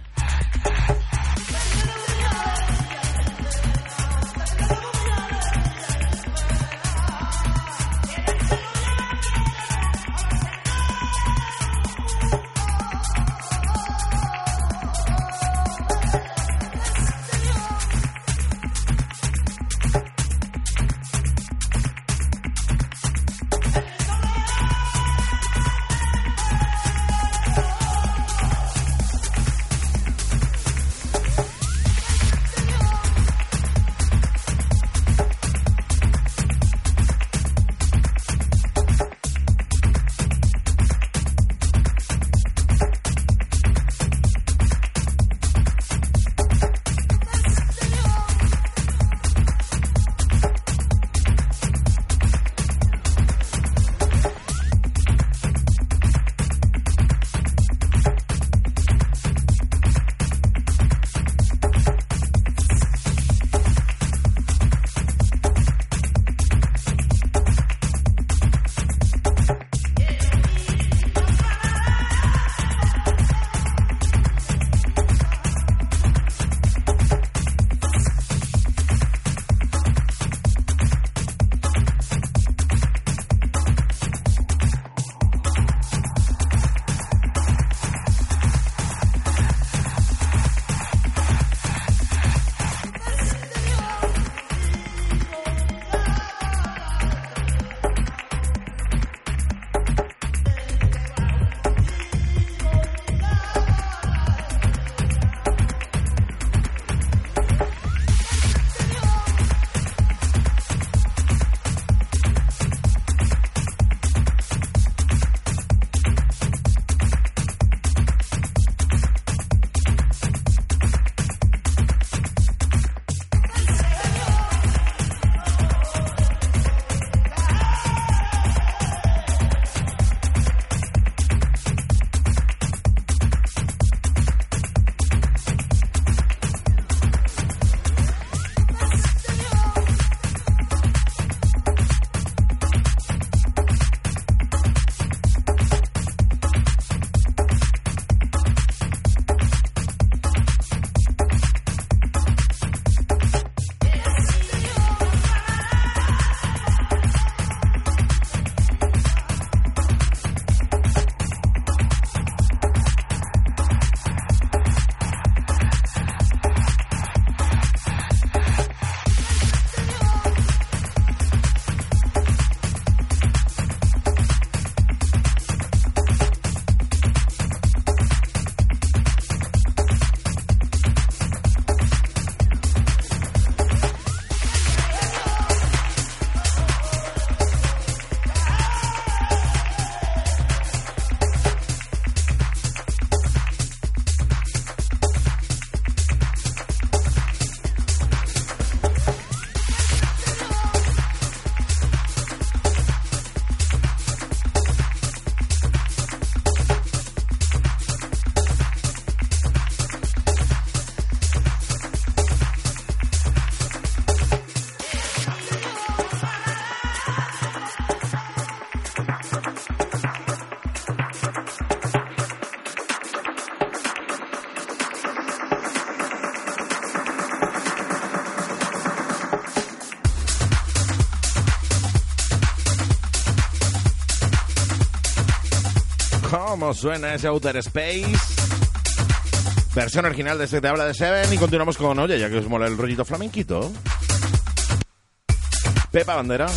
¿Cómo suena ese Outer Space? Versión original de este Te Habla de Seven y continuamos con, oye, ya que os mola el rollito flamenquito. Pepa Bandera,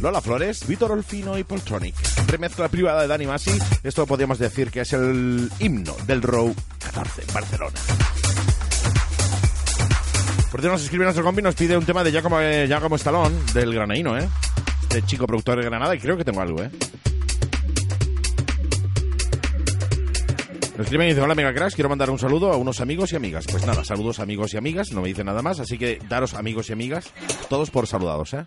Lola Flores, Víctor Olfino y Poltronic. Remezcla privada de Dani Masi. Esto podríamos decir que es el himno del Row 14 en Barcelona. Por cierto, nos escribe nuestro compi nos pide un tema de Giacomo, eh, Giacomo Estalón, del granaíno, ¿eh? De chico productor de Granada, y creo que tengo algo, ¿eh? Nos escriben y dicen, hola Mega Crash, quiero mandar un saludo a unos amigos y amigas. Pues nada, saludos amigos y amigas, no me dice nada más, así que daros amigos y amigas, todos por saludados, ¿eh?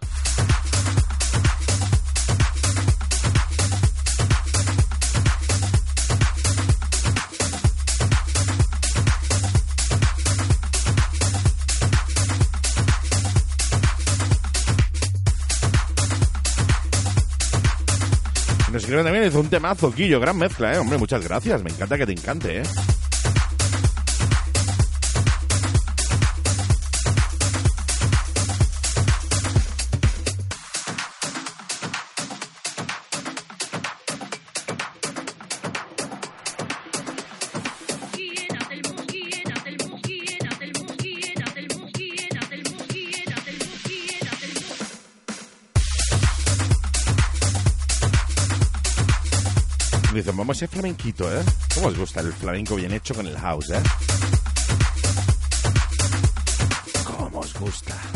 Escriben también, es un temazo, Quillo, gran mezcla, ¿eh? Hombre, muchas gracias, me encanta que te encante, ¿eh? A ser flamenquito, ¿eh? ¿Cómo os gusta el flamenco bien hecho con el house, eh? ¿Cómo os gusta?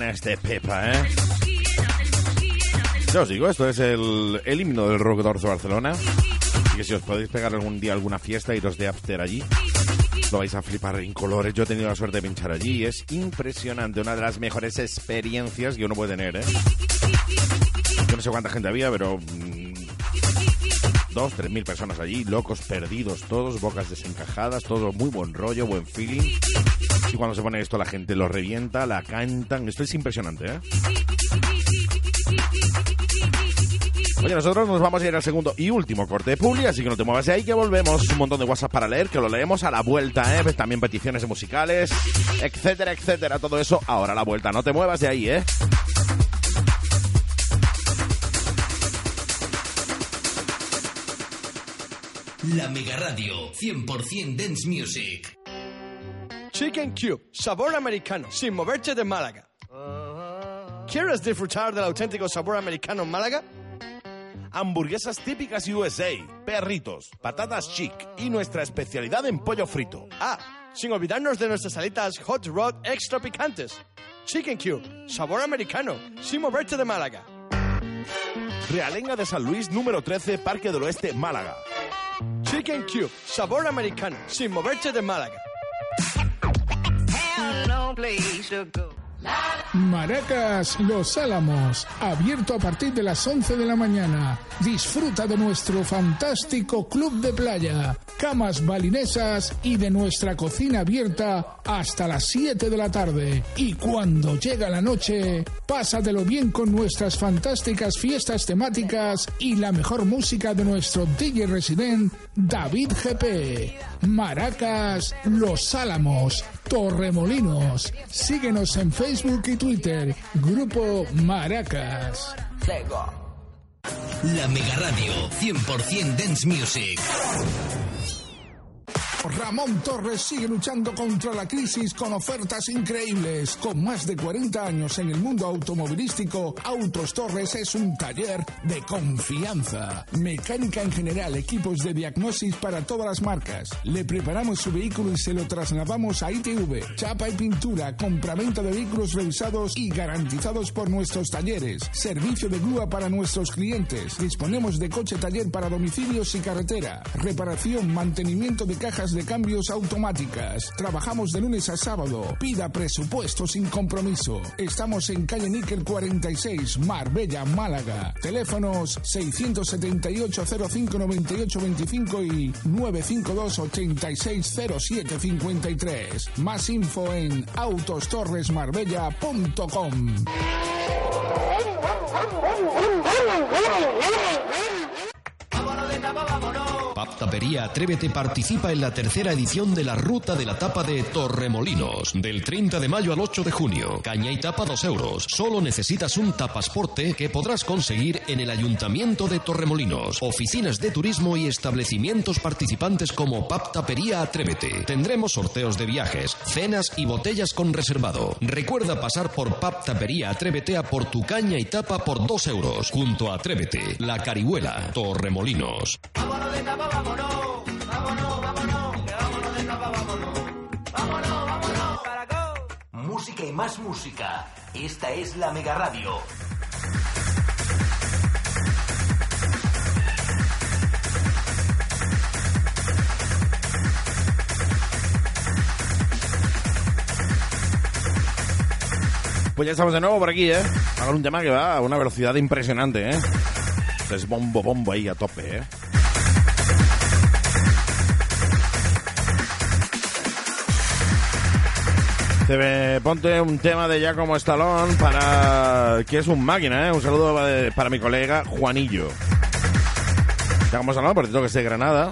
Este Pepa, ¿eh? Ya os digo, esto es el, el himno del Rock Dorso Barcelona. Así que si os podéis pegar algún día alguna fiesta, iros de after allí. Lo vais a flipar en colores. Yo he tenido la suerte de pinchar allí y es impresionante. Una de las mejores experiencias que uno puede tener, ¿eh? Yo no sé cuánta gente había, pero... mm, dos, tres mil personas allí, locos, perdidos todos, bocas desencajadas, todo muy buen rollo, buen feeling. Y cuando se pone esto la gente lo revienta, la cantan. Esto es impresionante, ¿eh? Oye, nosotros nos vamos a ir al segundo y último corte de publi, así que no te muevas de ahí que volvemos. Un montón de WhatsApp para leer, que lo leemos a la vuelta, ¿eh? También peticiones musicales, etcétera, etcétera. Todo eso ahora a la vuelta. No te muevas de ahí, ¿eh? La Mega Radio 100% Dance Music. Chicken Cube, sabor americano, sin moverte de Málaga. ¿Quieres disfrutar del auténtico sabor americano en Málaga? Hamburguesas típicas USA, perritos, patatas chic y nuestra especialidad en pollo frito. Ah, sin olvidarnos de nuestras salitas Hot Rod extra picantes. Chicken Cube, sabor americano, sin moverte de Málaga. Realenga de San Luis, número 13, Parque del Oeste, Málaga. Chicken Cube, sabor americano, sin moverte de Málaga. Maracas Los Álamos, abierto a partir de las 11 de la mañana. Disfruta de nuestro fantástico club de playa, camas balinesas y de nuestra cocina abierta hasta las 7 de la tarde. Y cuando llega la noche, pásatelo bien con nuestras fantásticas fiestas temáticas y la mejor música de nuestro DJ resident David GP. Maracas Los Álamos, Torremolinos. Síguenos en Facebook y Twitter, Grupo Maracas. La Mega Radio 100% Dance Music. Ramón Torres sigue luchando contra la crisis con ofertas increíbles. Con más de 40 años en el mundo automovilístico, Autos Torres es un taller de confianza. Mecánica en general, equipos de diagnosis para todas las marcas. Le preparamos su vehículo y se lo trasladamos a ITV. Chapa y pintura, compraventa de vehículos revisados y garantizados por nuestros talleres. Servicio de grúa para nuestros clientes. Disponemos de coche taller para domicilios y carretera. Reparación, mantenimiento de cajas de cambios automáticas. Trabajamos de lunes a sábado. Pida presupuesto sin compromiso. Estamos en calle Níquel 46, Marbella, Málaga. Teléfonos 678 05 98 25 y 952 86 07 53. Más info en autostorresmarbella.com. Pap Tapería Atrévete participa en la tercera edición de la Ruta de la Tapa de Torremolinos, del 30 de mayo al 8 de junio. Caña y tapa 2 euros. Solo necesitas un tapasporte que podrás conseguir en el Ayuntamiento de Torremolinos, oficinas de turismo y establecimientos participantes como Pap Tapería Atrévete. Tendremos sorteos de viajes, cenas y botellas con reservado. Recuerda pasar por Pap Tapería Atrévete a por tu caña y tapa por 2 euros, junto a Atrévete, La Carihuela, Torremolinos. Música y más música. Esta es la Mega Radio. Pues ya estamos de nuevo por aquí, ¿eh? Hagan un tema que va a una velocidad impresionante, ¿eh? Es bombo, bombo ahí a tope, ¿eh? Te ponte un tema de Giacomo Stallone para... que es un máquina, ¿eh? Un saludo para, mi colega Juanillo. Giacomo Stallone, por cierto, que es de Granada.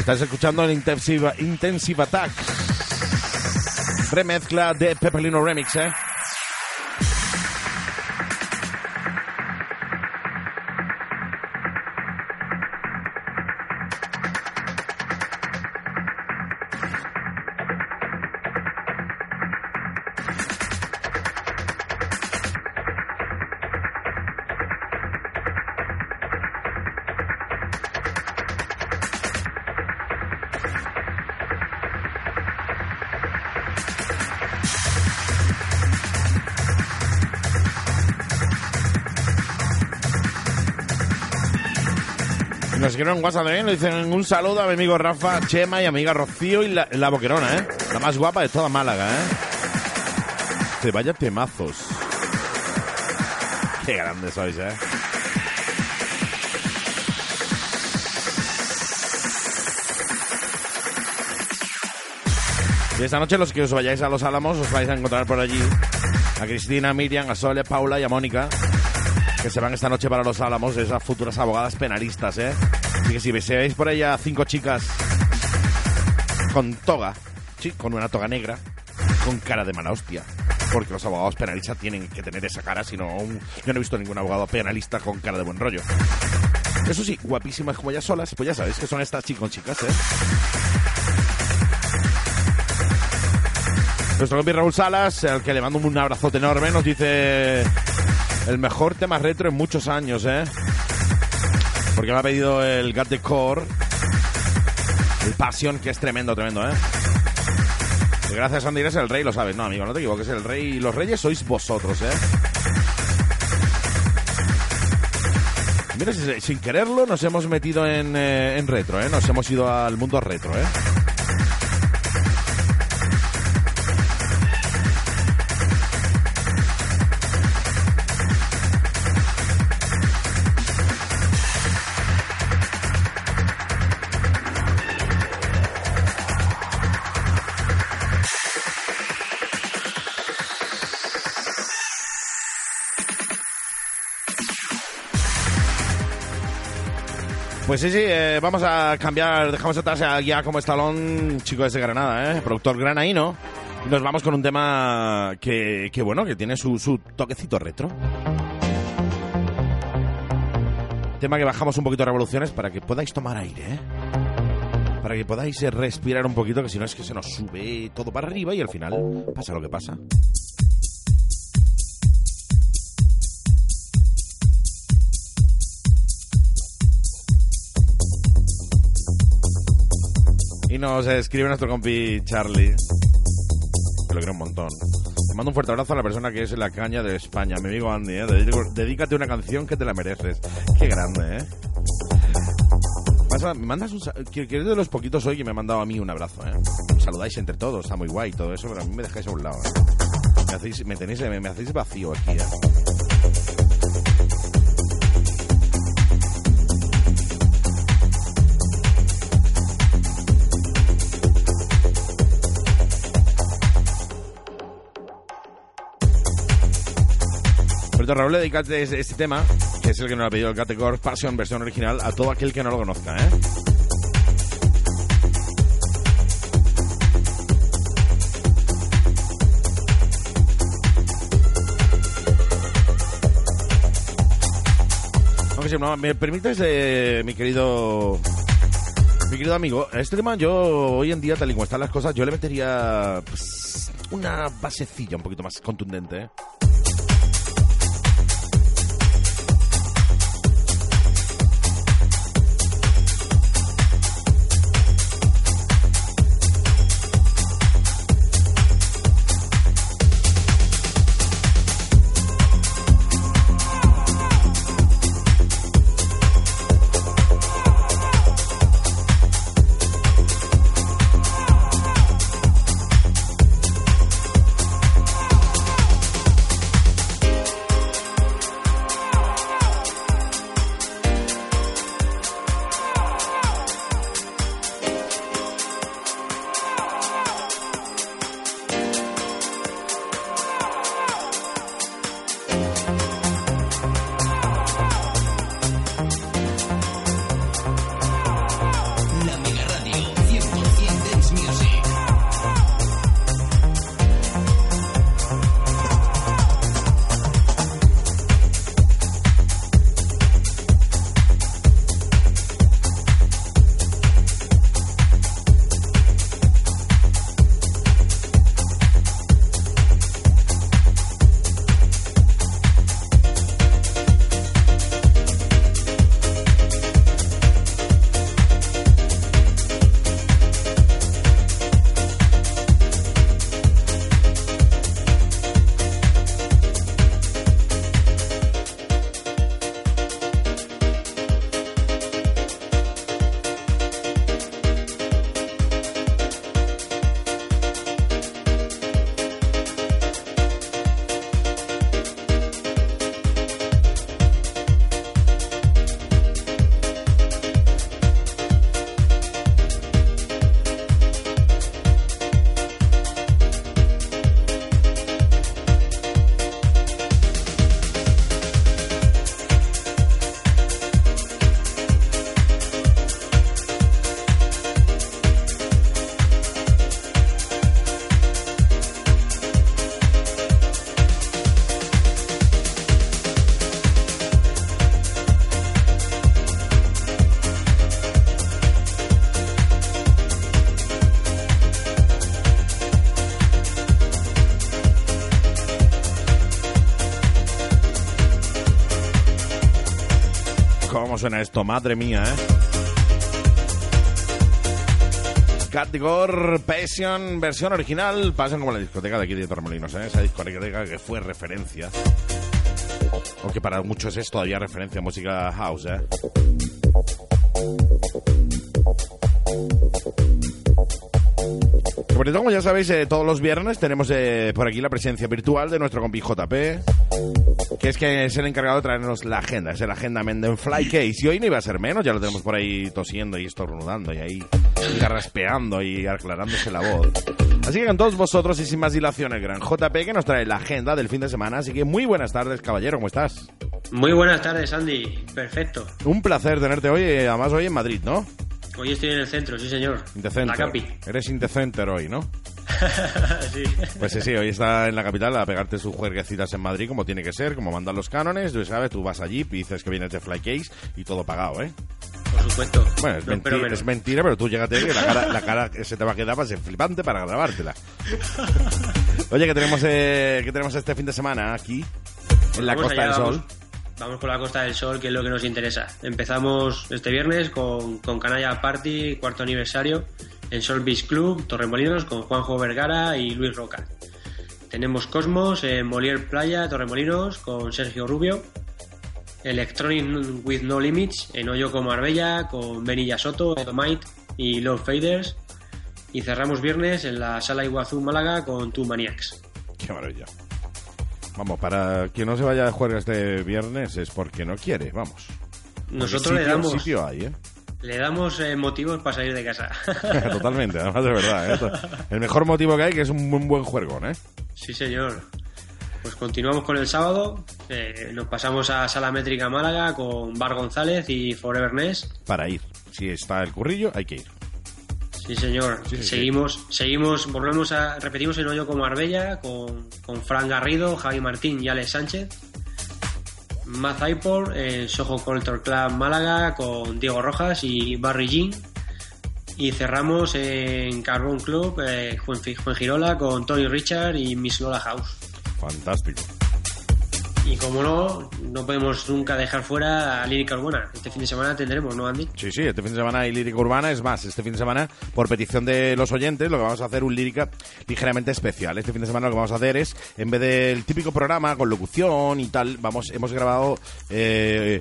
Estás escuchando el Intensive, Intensive Attack. Remezcla de Pepelino Remix, ¿eh? En WhatsApp también, dicen un saludo a mi amigo Rafa, Chema y amiga Rocío y la, boquerona, ¿eh? La más guapa de toda Málaga, ¿eh? Se vaya temazos. Qué grandes sois, ¿eh? Esta noche los que os vayáis a Los Álamos os vais a encontrar por allí a Cristina, a Miriam, a Sole, a Paula y a Mónica que se van esta noche para Los Álamos, esas futuras abogadas penalistas, ¿eh? Así que si veis por ahí a cinco chicas con toga, sí, con una toga negra, con cara de mala hostia, porque los abogados penalistas tienen que tener esa cara, si no, yo no he visto ningún abogado penalista con cara de buen rollo. Eso sí, guapísimas como ellas solas, pues ya sabéis que son estas chicas chicas, ¿eh? Nuestro compi Raúl Salas, al que le mando un abrazote enorme, nos dice el mejor tema retro en muchos años, ¿eh? Porque me ha pedido el Gat de Core, el Passion, que es tremendo, tremendo, ¿eh? Y gracias, Andy, eres el rey, lo sabes. No, amigo, no te equivoques, el rey. Los reyes sois vosotros, ¿eh? Mira, si- sin quererlo nos hemos metido eh, en retro, ¿eh? Nos hemos ido al mundo retro, ¿eh? Pues sí, sí, eh, vamos a cambiar, dejamos atrás a ya como estalón, chico desde Granada, ¿eh? productor granaíno. Nos vamos con un tema que, que bueno, que tiene su, su toquecito retro. Tema que bajamos un poquito de revoluciones para que podáis tomar aire, ¿eh? Para que podáis eh, respirar un poquito, que si no es que se nos sube todo para arriba y al final pasa lo que pasa. Y nos escribe nuestro compi Charlie. Que lo quiero un montón. Te mando un fuerte abrazo a la persona que es la caña de España, mi amigo Andy. ¿eh? Dedícate una canción que te la mereces. Qué grande, ¿eh? Me mandas un, que, de los poquitos hoy que me ha mandado a mí un abrazo, ¿eh? Saludáis entre todos, está muy guay todo eso, pero a mí me dejáis a un lado, ¿eh? Me, tenéis, me, me hacéis vacío aquí, ¿eh? Cierto, Raúl, dedícate este, este tema, que es el que nos ha pedido el Categor Passion versión original, a todo aquel que no lo conozca, ¿eh? Aunque no, me permites, eh, mi querido mi querido amigo, a este tema yo hoy en día, tal y como están las cosas, yo le metería pues, una basecilla un poquito más contundente, ¿eh? Suena esto, madre mía, ¿eh? Categor Passion, versión original, pasan como la discoteca de aquí de Torremolinos, ¿eh? Esa discoteca que fue referencia. Aunque para muchos es todavía referencia a música house, ¿eh? Sobre todo, como ya sabéis, eh, todos los viernes tenemos eh, por aquí la presencia virtual de nuestro compi JP, que es que es el encargado de traernos la agenda, es el agenda Menden Fly Case. Y hoy no iba a ser menos, ya lo tenemos por ahí tosiendo y estornudando y ahí carraspeando y aclarándose la voz. Así que con todos vosotros y sin más dilación, el gran JP que nos trae la agenda del fin de semana. Así que muy buenas tardes, caballero, ¿cómo estás? Muy buenas tardes, Andy. Perfecto. Un placer tenerte hoy, eh, además hoy en Madrid, ¿no? Hoy estoy en el centro, sí señor. Indecenter. La capi. Eres indecenter hoy, ¿no? sí. Pues sí, sí, hoy está en la capital a pegarte sus juerguecitas en Madrid como tiene que ser, como mandan los cánones, tú sabes, tú vas allí dices que vienes de Flycase y todo pagado, ¿eh? Por supuesto. Bueno, es, No, mentira, pero menos. es mentira, pero tú llégate que la cara, la cara que se te va a quedar va a ser flipante para grabártela. Oye, que tenemos, eh, que tenemos este fin de semana aquí, en la Vamos Costa allá, del Sol. Vamos con la Costa del Sol, que es lo que nos interesa. Empezamos este viernes con, Canalla Party, cuarto aniversario, en Sol Beach Club, Torremolinos, con Juanjo Vergara y Luis Roca. Tenemos Cosmos en Molière Playa, Torremolinos, con Sergio Rubio. Electronic with No Limits en Oyoco Marbella, con Benilla Soto, Edomite y Love Faders. Y cerramos viernes en la Sala Iguazú Málaga con Two Maniacs. Qué maravilla. Vamos, para quien no se vaya de juerga este viernes es porque no quiere, vamos. Nosotros le damos- sitio hay, ¿eh? Le damos eh, motivos para salir de casa. Totalmente, además de verdad. ¿eh? Esto- El mejor motivo que hay que es un buen, buen juergón, ¿eh? Sí, señor. Pues continuamos con el sábado. Eh, nos pasamos a Sala Métrica Málaga con Bar González y Forever Ness. Para ir. Si está el currillo, hay que ir. Sí, señor. Sí, sí, sí. seguimos, seguimos, volvemos a, repetimos en Hoyo con Marbella con, con Fran Garrido, Javi Martín y Alex Sánchez. Matt Aipor en Soho Culture Club Málaga con Diego Rojas y Barry Jean. Y cerramos en Carbon Club eh, Juan- Fuengirola con Tony Richard y Miss Lola House. Fantástico. Y como no, no podemos nunca dejar fuera a Lírica Urbana. Este fin de semana tendremos, ¿no, Andy? Sí, sí, este fin de semana hay lírica urbana. Es más, este fin de semana, por petición de los oyentes, lo que vamos a hacer un lírica ligeramente especial. Este fin de semana lo que vamos a hacer es, en vez del típico programa con locución y tal, vamos, hemos grabado eh,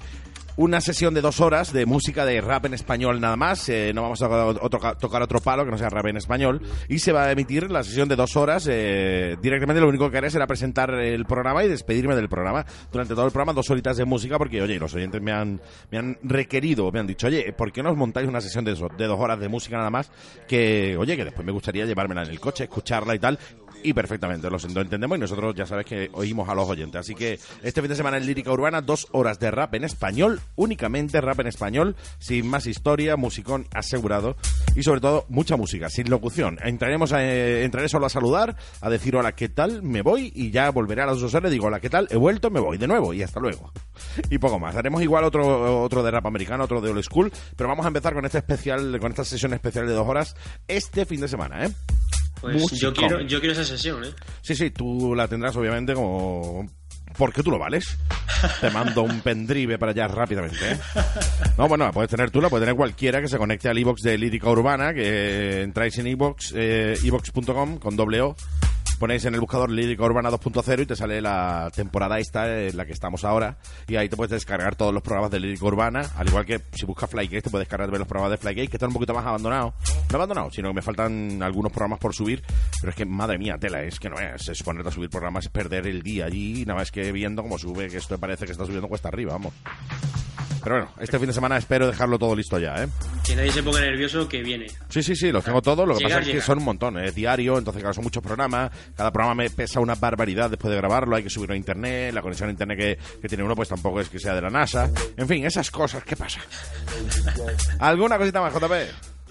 una sesión de dos horas de música de rap en español nada más. Eh, no vamos a tocar, otro palo que no sea rap en español. Y se va a emitir la sesión de dos horas. eh, directamente lo único que haré será presentar el programa y despedirme del programa. Durante todo el programa, dos horitas de música, porque, oye, los oyentes me han, me han requerido, me han dicho, oye, ¿por qué no os montáis una sesión de, de dos horas de música nada más? Que, oye, que después me gustaría llevármela en el coche, escucharla y tal. Y perfectamente, lo, entendemos y nosotros ya sabes que oímos a los oyentes. Así que este fin de semana en Lírica Urbana, dos horas de rap en español, únicamente rap en español, sin más historia, musicón asegurado y sobre todo mucha música, sin locución. Entraremos a- eh, entraré solo a saludar, a decir hola, ¿qué tal? Me voy y ya volveré a las dos horas y digo hola, ¿qué tal? He vuelto, me voy de nuevo y hasta luego. Y poco más. Haremos igual otro, otro de rap americano, otro de old school, pero vamos a empezar con este especial, con esta sesión especial de dos horas este fin de semana, ¿eh? Pues yo quiero, yo quiero esa sesión, ¿eh? Sí, sí, tú la tendrás obviamente como... Porque tú lo vales. Te mando un pendrive para allá rápidamente, ¿eh? No, bueno, la puedes tener tú, la puede tener cualquiera que se conecte al iBox de Lírica Urbana, que entráis en iBox, eh, iVox.com con doble O, ponéis en el buscador Lírica Urbana 2.0 y te sale la temporada esta en la que estamos ahora y ahí te puedes descargar todos los programas de Lírica Urbana, al igual que si buscas Flygate te puedes descargar los programas de Flygate que están un poquito más abandonados. No abandonados, sino que me faltan algunos programas por subir, pero es que madre mía, tela, es que no es, es ponerte a subir programas, es perder el día allí, nada más que viendo cómo sube, que esto parece que está subiendo cuesta arriba, vamos. Pero bueno, este fin de semana espero dejarlo todo listo ya, ¿eh? Que nadie se ponga nervioso que viene. Sí, sí, sí, los tengo todos. Lo que Llegar, pasa es que son un montón, es diario, entonces claro, son muchos programas. Cada programa me pesa una barbaridad después de grabarlo, hay que subirlo a internet, la conexión a internet que, que tiene uno pues tampoco es que sea de la NASA. En fin, esas cosas, ¿qué pasa? ¿Alguna cosita más, JP?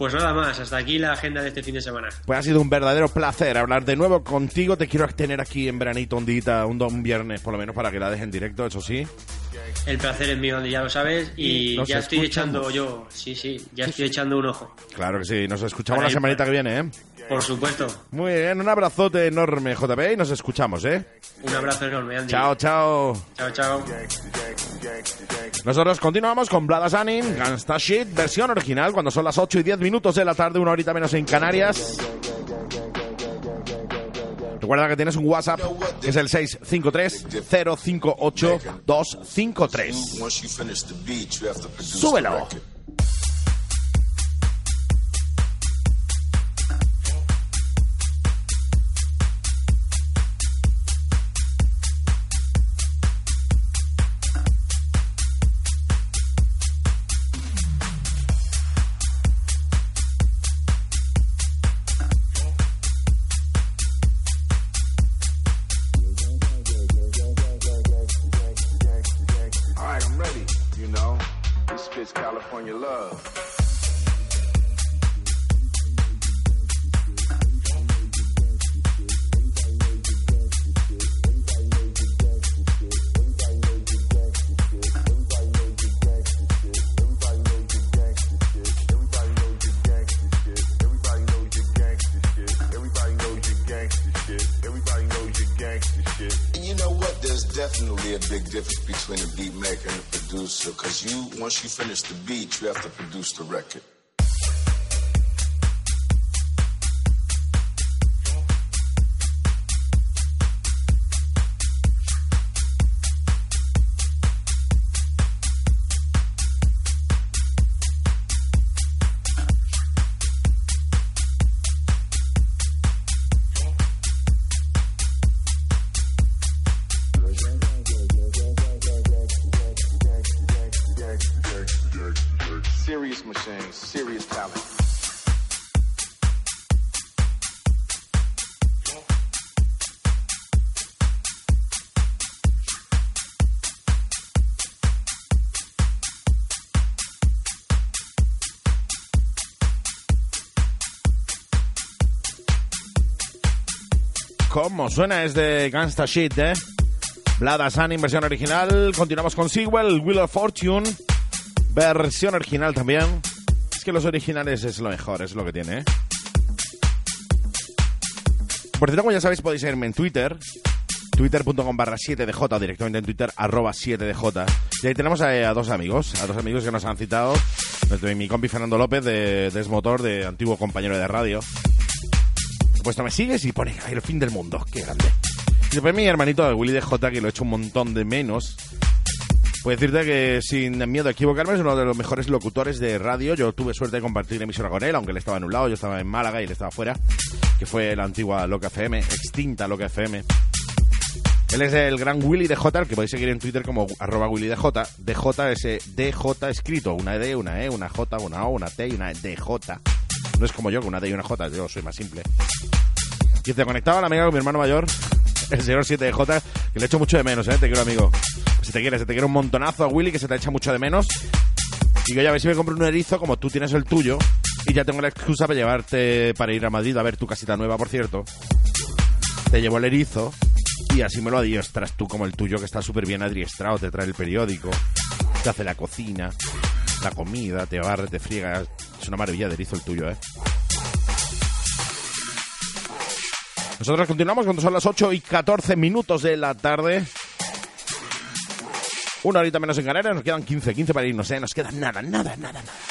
Pues nada más, hasta aquí la agenda de este fin de semana. Pues ha sido un verdadero placer hablar de nuevo contigo. Te quiero tener aquí en veranito un día, un, un viernes por lo menos para que la dejes en directo, eso sí. El placer es mío, Andy, ya lo sabes. Y Nos ya estoy escuchamos. echando yo, sí, sí, ya estoy echando un ojo. Claro que sí, nos escuchamos la semanita que viene, ¿eh? Por supuesto. Muy bien, un abrazote enorme, JP, y nos escuchamos, ¿eh? Un abrazo enorme, Andy. Chao, chao. Chao, chao. Nosotros continuamos con Blood Asanin, Gangsta Shit, versión original, cuando son las 8 y 10 minutos de la tarde, una horita menos en Canarias. Recuerda que tienes un WhatsApp, que es el 653-058-253. Once once you finish the beat, you have to produce the record. ¿Cómo suena es de Gangsta Shit, eh? Blood Asanin, versión original. Continuamos con Sewell, Wheel of Fortune, versión original también. Es que los originales es lo mejor, es lo que tiene, ¿eh? Por cierto, como ya sabéis, podéis seguirme en Twitter, twitter.com barra 7dj, directamente en Twitter, arroba 7dj. Y ahí tenemos a, dos amigos, a dos amigos que nos han citado, mi compi Fernando López, de Desmotor, de antiguo compañero de radio. Pues no me sigues y pone "Ay, el fin del mundo, qué grande. Y después mi hermanito de Willy DJ, que lo he hecho un montón de menos. Puedo decirte que sin miedo a equivocarme es uno de los mejores locutores de radio. Yo tuve suerte de compartir emisora con él, aunque él estaba en un lado, yo estaba en Málaga y él estaba fuera, que fue la antigua Loca FM, extinta Loca FM. Él es el gran Willy DJ, al que podéis seguir en Twitter como arroba Willy DJ. DJ es DJ escrito, una D, una E, una J, una O, una T y una DJ. No es como yo, con una D y una J, yo soy más simple. Y te conectaba a la amiga con mi hermano mayor, el señor 7DJ, que le echo mucho de menos, ¿eh? Te quiero, amigo. Si te quieres, se te quiere un montonazo a Willy, que se te echa mucho de menos. Y que ya ves si me compro un erizo como tú tienes el tuyo. Y ya tengo la excusa para llevarte para ir a Madrid a ver tu casita nueva, por cierto. Te llevo el erizo y así me lo adiestras tú como el tuyo, que está súper bien adiestrado. Te trae el periódico, te hace la cocina, la comida, te barre, te friega. Es una maravilla de erizo el tuyo, ¿eh? Nosotros continuamos cuando son las 8 y 14 minutos de la tarde. Una horita menos en Canarias, nos quedan 15, 15 para irnos, ¿eh? Nos queda nada, nada, nada, nada.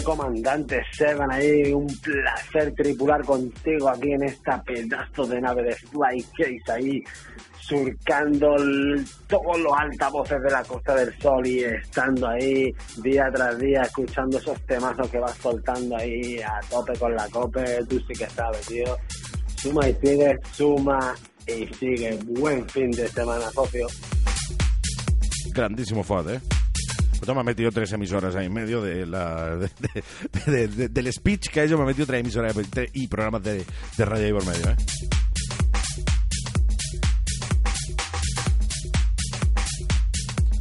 Ese comandante Seven ahí, un placer tripular contigo aquí en esta pedazo de nave de Flycase ahí, surcando el- todos los altavoces de la Costa del Sol y estando ahí día tras día escuchando esos temazos que vas soltando ahí a tope con la cope, tú sí que sabes, tío. Suma y sigue, suma y sigue. Buen fin de semana, socio. Grandísimo FOD, ¿eh? Pues me ha metido tres emisoras ahí en medio de la, de- de- de- de- del speech que ha hecho, me ha metido tres emisoras y programas de, de radio ahí por medio, ¿eh?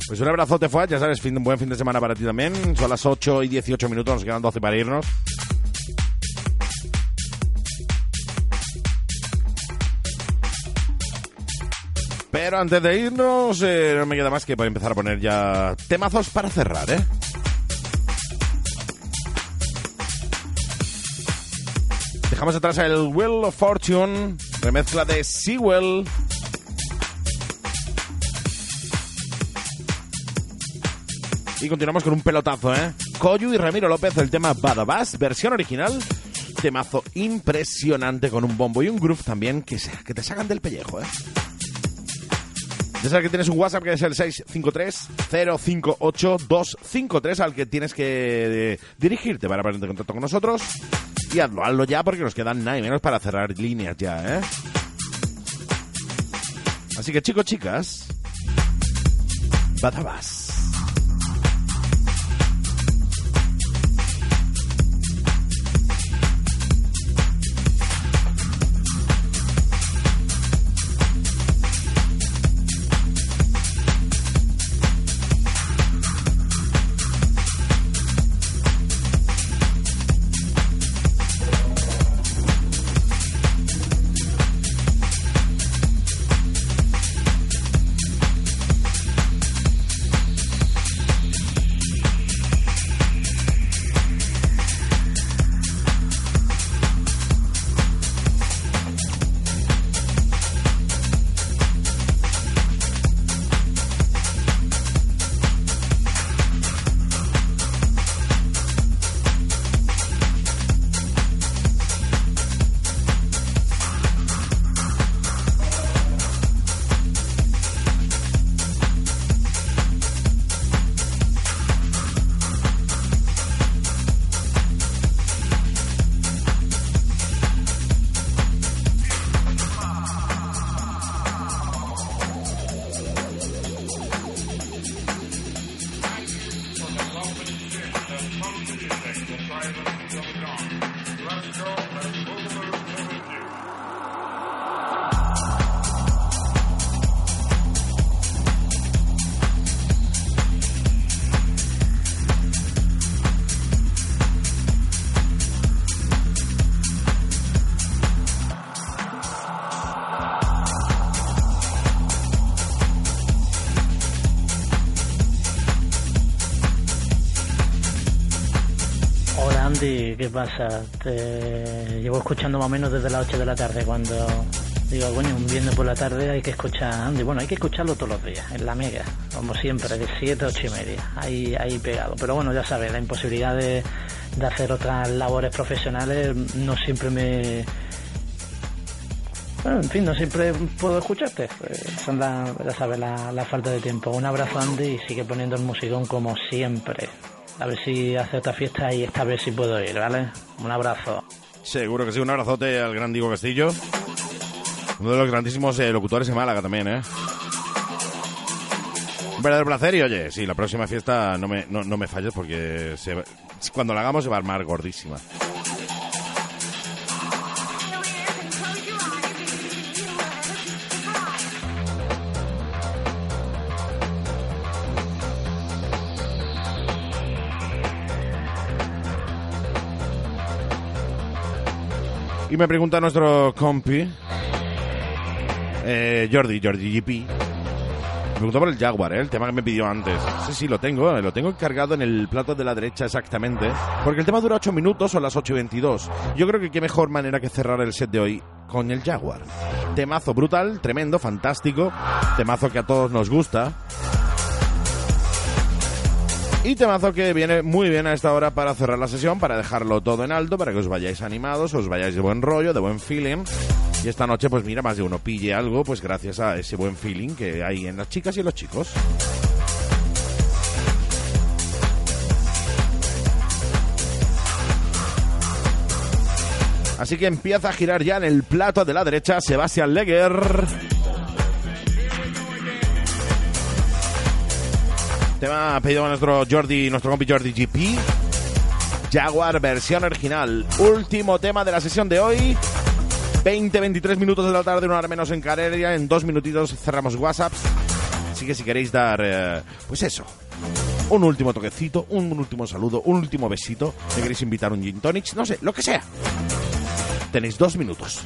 Pues un abrazote, Fuad, ya sabes, fin, un buen fin de semana para ti también. Son las 8 y 18 minutos, nos quedan 12 para irnos. Pero antes de irnos, eh, no me queda más que para empezar a poner ya temazos para cerrar, ¿eh? Dejamos atrás el Wheel of Fortune, remezcla de Sewell. Y continuamos con un pelotazo, ¿eh? Koyu y Ramiro López, el tema Badabas, versión original. Temazo impresionante con un bombo y un groove también que, se- que te sacan del pellejo, ¿eh? Ya sabes que tienes un WhatsApp que es el 653-058-253 al que tienes que eh, dirigirte para ponerte en contacto con nosotros. Y hazlo, hazlo ya porque nos quedan nada y menos para cerrar líneas ya, ¿eh? Así que chicos, chicas, Badabas. ¿Qué pasa? Te llevo escuchando más o menos desde las 8 de la tarde cuando digo, coño, un viernes por la tarde hay que escuchar Andy. Bueno, hay que escucharlo todos los días, en la mega, como siempre, de 7 a 8 y media, ahí, ahí pegado. Pero bueno, ya sabes, la imposibilidad de, de hacer otras labores profesionales no siempre me... Bueno, en fin, no siempre puedo escucharte. Pues son la, ya sabes, la, la falta de tiempo. Un abrazo Andy y sigue poniendo el musicón como siempre. A ver si hace otra fiesta y esta vez sí puedo ir, ¿vale? Un abrazo. Seguro que sí, un abrazote al gran Diego Castillo. Uno de los grandísimos eh, locutores de Málaga también, ¿eh? Un verdadero placer y oye, sí, la próxima fiesta no me, no, no me falles porque se cuando la hagamos se va a armar gordísima. Y me pregunta nuestro compi, eh, Jordi, Jordi GP. Me preguntó por el Jaguar, ¿eh? el tema que me pidió antes. Sí, sí, lo tengo, eh, lo tengo encargado en el plato de la derecha exactamente. Porque el tema dura 8 minutos, son las 8 y 22. Yo creo que qué mejor manera que cerrar el set de hoy con el Jaguar. Temazo brutal, tremendo, fantástico. Temazo que a todos nos gusta. Y temazo que viene muy bien a esta hora para cerrar la sesión, para dejarlo todo en alto, para que os vayáis animados, os vayáis de buen rollo, de buen feeling. Y esta noche, pues mira, más de uno pille algo, pues gracias a ese buen feeling que hay en las chicas y en los chicos. Así que empieza a girar ya en el plato de la derecha Sebastián Leger. Tema pedido a nuestro Jordi, nuestro compi Jordi GP. Jaguar versión original. Último tema de la sesión de hoy. 20-23 minutos de la tarde, una hora menos en Carelia. En dos minutitos cerramos WhatsApp. Así que si queréis dar, eh, pues eso, un último toquecito, un último saludo, un último besito, si queréis invitar un gin tonic, no sé, lo que sea. Tenéis dos minutos.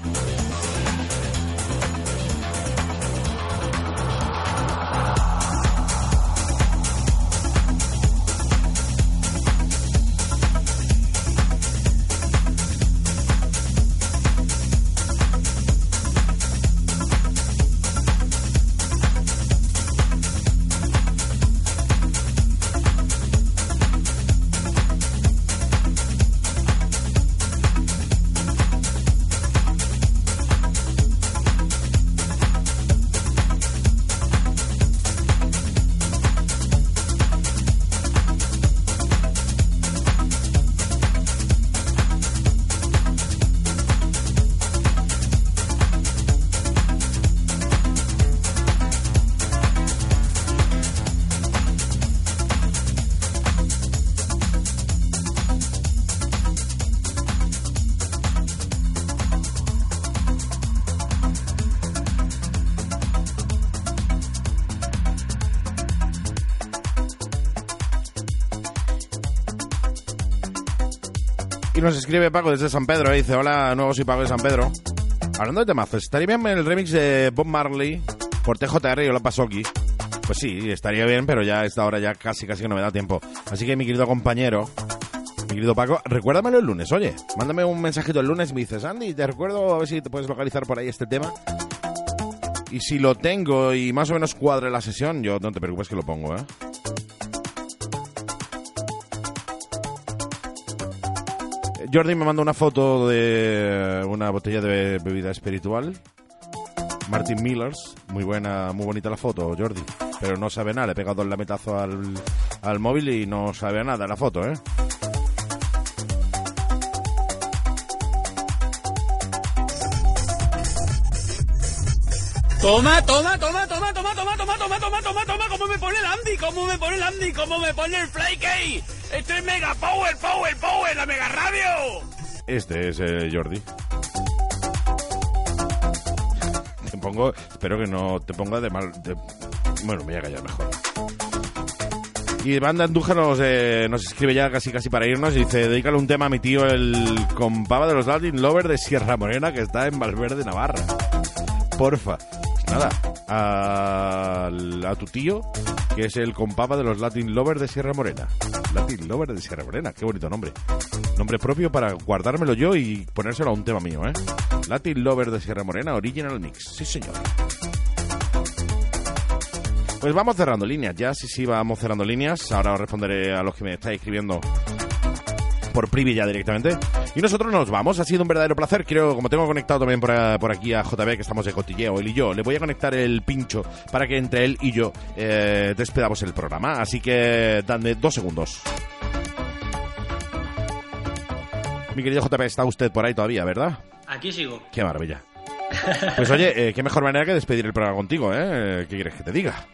Nos escribe Paco desde San Pedro, eh, dice, hola, nuevo soy Paco de San Pedro. Hablando de temazos, estaría bien el remix de Bob Marley por TJR y Ola aquí. Pues sí, estaría bien, pero ya esta hora ya casi casi que no me da tiempo. Así que mi querido compañero, mi querido Paco, recuérdamelo el lunes, oye. Mándame un mensajito el lunes y me dices, Andy, te recuerdo a ver si te puedes localizar por ahí este tema. Y si lo tengo y más o menos cuadre la sesión, yo no te preocupes que lo pongo, ¿eh? Jordi me manda una foto de una botella de bebida espiritual. Martin Millers, muy buena, muy bonita la foto, Jordi. Pero no sabe nada, le he pegado el lametazo al, al móvil y no sabe nada la foto, ¿eh? Toma, toma, toma, toma, toma, toma, toma, toma, toma, toma, toma, cómo me pone el Andy, cómo me pone el Andy, cómo me pone el Fly Esto es Mega Power, Power, Power, la Mega Radio. Este es eh, Jordi. Te pongo, espero que no te ponga de mal. bueno, me voy a callar mejor. Y Banda Andújar nos, eh, nos escribe ya casi casi para irnos y dice, dedícale un tema a mi tío, el compava de los Latin Lover de Sierra Morena, que está en Valverde, Navarra. Porfa. Nada, a, a tu tío, que es el compava de los Latin Lover de Sierra Morena. Latin Lover de Sierra Morena, qué bonito nombre. Nombre propio para guardármelo yo y ponérselo a un tema mío, ¿eh? Latin Lover de Sierra Morena, Original Mix. Sí, señor. Pues vamos cerrando líneas ya, sí, sí, vamos cerrando líneas. Ahora os responderé a los que me estáis escribiendo por privy ya directamente. Y nosotros nos vamos, ha sido un verdadero placer. Creo, como tengo conectado también por, por aquí a JB, que estamos de cotilleo, él y yo, le voy a conectar el pincho para que entre él y yo eh, despedamos el programa. Así que dadme dos segundos. Mi querido JB, está usted por ahí todavía, ¿verdad? Aquí sigo. Qué maravilla. Pues oye, eh, qué mejor manera que despedir el programa contigo, ¿eh? ¿Qué quieres que te diga?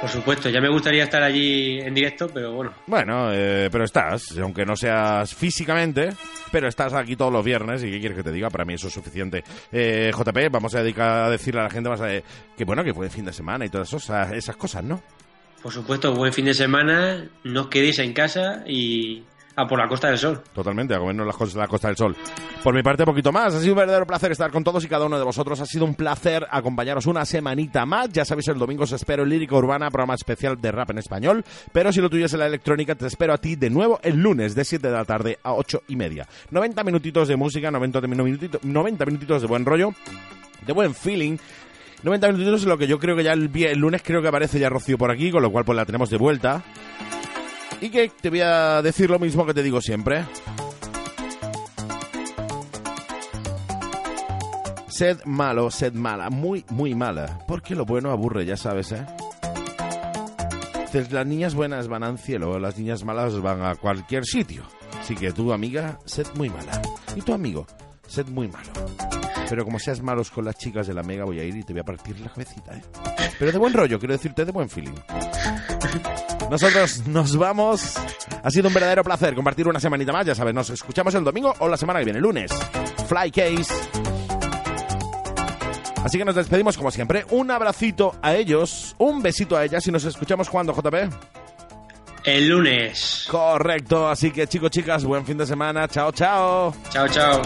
Por supuesto, ya me gustaría estar allí en directo, pero bueno. Bueno, eh, pero estás, aunque no seas físicamente, pero estás aquí todos los viernes y qué quieres que te diga, para mí eso es suficiente. Eh, JP, vamos a dedicar a decirle a la gente más eh, que bueno, que fue fin de semana y todas esas, esas cosas, ¿no? Por supuesto, buen fin de semana, no os quedéis en casa y a por la Costa del Sol. Totalmente, a comernos las cosas de la Costa del Sol. Por mi parte, poquito más. Ha sido un verdadero placer estar con todos y cada uno de vosotros. Ha sido un placer acompañaros una semanita más. Ya sabéis, el domingo os espero en Lírica Urbana, programa especial de rap en español. Pero si lo tuyo es en la electrónica, te espero a ti de nuevo el lunes de 7 de la tarde a 8 y media. 90 minutitos de música, 90 minutitos, 90 minutitos de buen rollo, de buen feeling. 90 minutitos en lo que yo creo que ya el lunes creo que aparece ya Rocío por aquí, con lo cual pues la tenemos de vuelta. Y que te voy a decir lo mismo que te digo siempre. Sed malo, sed mala, muy, muy mala. Porque lo bueno aburre, ya sabes, ¿eh? Dices, las niñas buenas van al cielo, las niñas malas van a cualquier sitio. Así que tu amiga, sed muy mala. Y tu amigo, sed muy malo. Pero como seas malos con las chicas de la mega, voy a ir y te voy a partir la cabecita, ¿eh? Pero de buen rollo, quiero decirte, de buen feeling. Nosotros nos vamos. Ha sido un verdadero placer compartir una semanita más, ya sabes, nos escuchamos el domingo o la semana que viene, lunes. Fly Case. Así que nos despedimos como siempre. Un abracito a ellos, un besito a ellas y nos escuchamos cuando, JP. El lunes. Correcto, así que chicos, chicas, buen fin de semana. Chao, chao. Chao, chao.